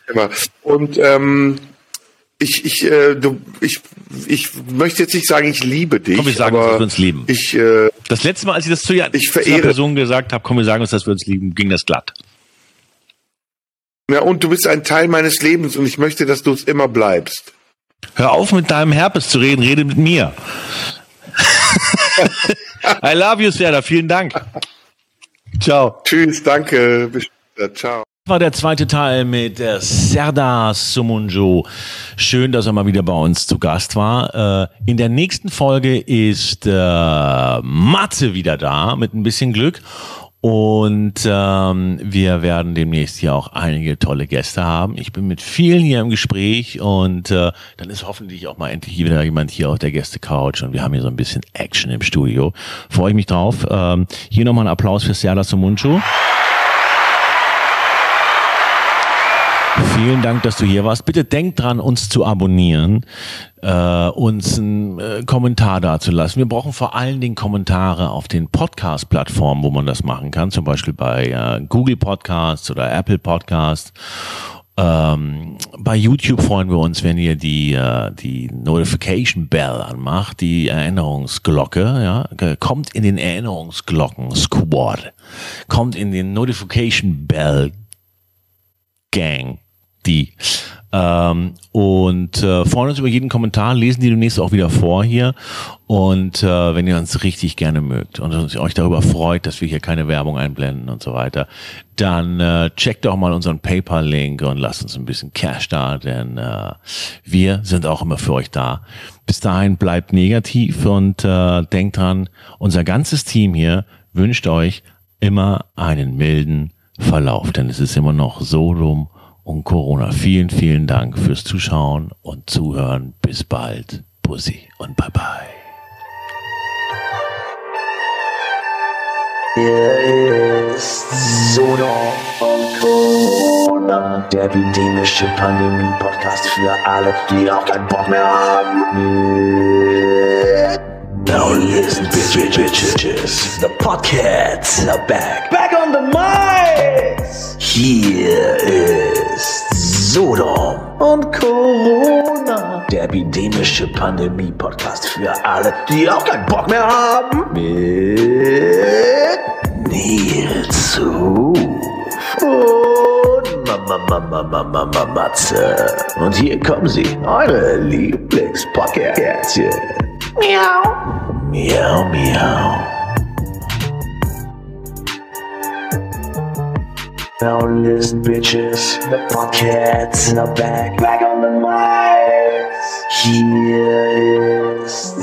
immer. Und ähm, ich, ich, äh, du, ich, ich möchte jetzt nicht sagen, ich liebe dich, Komm, wir sagen, aber dass wir uns lieben. ich, äh, Das letzte Mal, als ich das zu, Ich zu einer Person gesagt habe, komm, wir sagen uns, dass wir uns lieben, ging das glatt. ja, und du bist ein Teil meines Lebens und ich möchte, dass du es immer bleibst. Hör auf, mit deinem Herpes zu reden, rede mit mir. I love you, Serda. Vielen Dank. Ciao. Tschüss, danke, bis später, ciao. War der zweite Teil mit äh, Serdar Sumunjo. Schön, dass er mal wieder bei uns zu Gast war. Äh, in der nächsten Folge ist äh, Matze wieder da, mit ein bisschen Glück. Und ähm, wir werden demnächst hier auch einige tolle Gäste haben. Ich bin mit vielen hier im Gespräch und äh, dann ist hoffentlich auch mal endlich wieder jemand hier auf der Gäste-Couch und wir haben hier so ein bisschen Action im Studio. Freue ich mich drauf. Ähm, hier nochmal ein Applaus für Serdar Sumunjo. Vielen Dank, dass du hier warst. Bitte denk dran, uns zu abonnieren, äh, uns einen äh, Kommentar dazulassen. Wir brauchen vor allen Dingen Kommentare auf den Podcast-Plattformen, wo man das machen kann, zum Beispiel bei äh, Google Podcasts oder Apple Podcasts. Ähm, bei YouTube freuen wir uns, wenn ihr die, äh, die Notification Bell anmacht, die Erinnerungsglocke, ja, Äh, kommt in den Erinnerungsglocken Squad, kommt in den Notification Bell Gang, die. Ähm, und äh, freuen uns über jeden Kommentar, lesen die demnächst auch wieder vor hier. Und äh, wenn ihr uns richtig gerne mögt und euch darüber freut, dass wir hier keine Werbung einblenden und so weiter, dann äh, checkt doch mal unseren PayPal-Link und lasst uns ein bisschen Cash da, denn äh, wir sind auch immer für euch da. Bis dahin bleibt negativ und äh, denkt dran, unser ganzes Team hier wünscht euch immer einen milden Verlauf, denn es ist immer noch Sodom und Corona. Vielen, vielen Dank fürs Zuschauen und Zuhören. Bis bald. Bussi und bye bye. Hier ist und Corona, der epidemische Pandemie-Podcast für alle, die auch keinen Bock mehr haben. Now listen, bitches, bitches. The Podcasts are back. Back on the mics. Hier ist Sodom und Corona. Der epidemische Pandemie-Podcast für alle, die auch keinen Bock mehr haben. Mit Nils Ruf und Matze. Und hier kommen sie, eure Lieblingspodcastchen. Miau. Meow, meow. Now listen, bitches. The podcasts the back. Back on the mics. Here is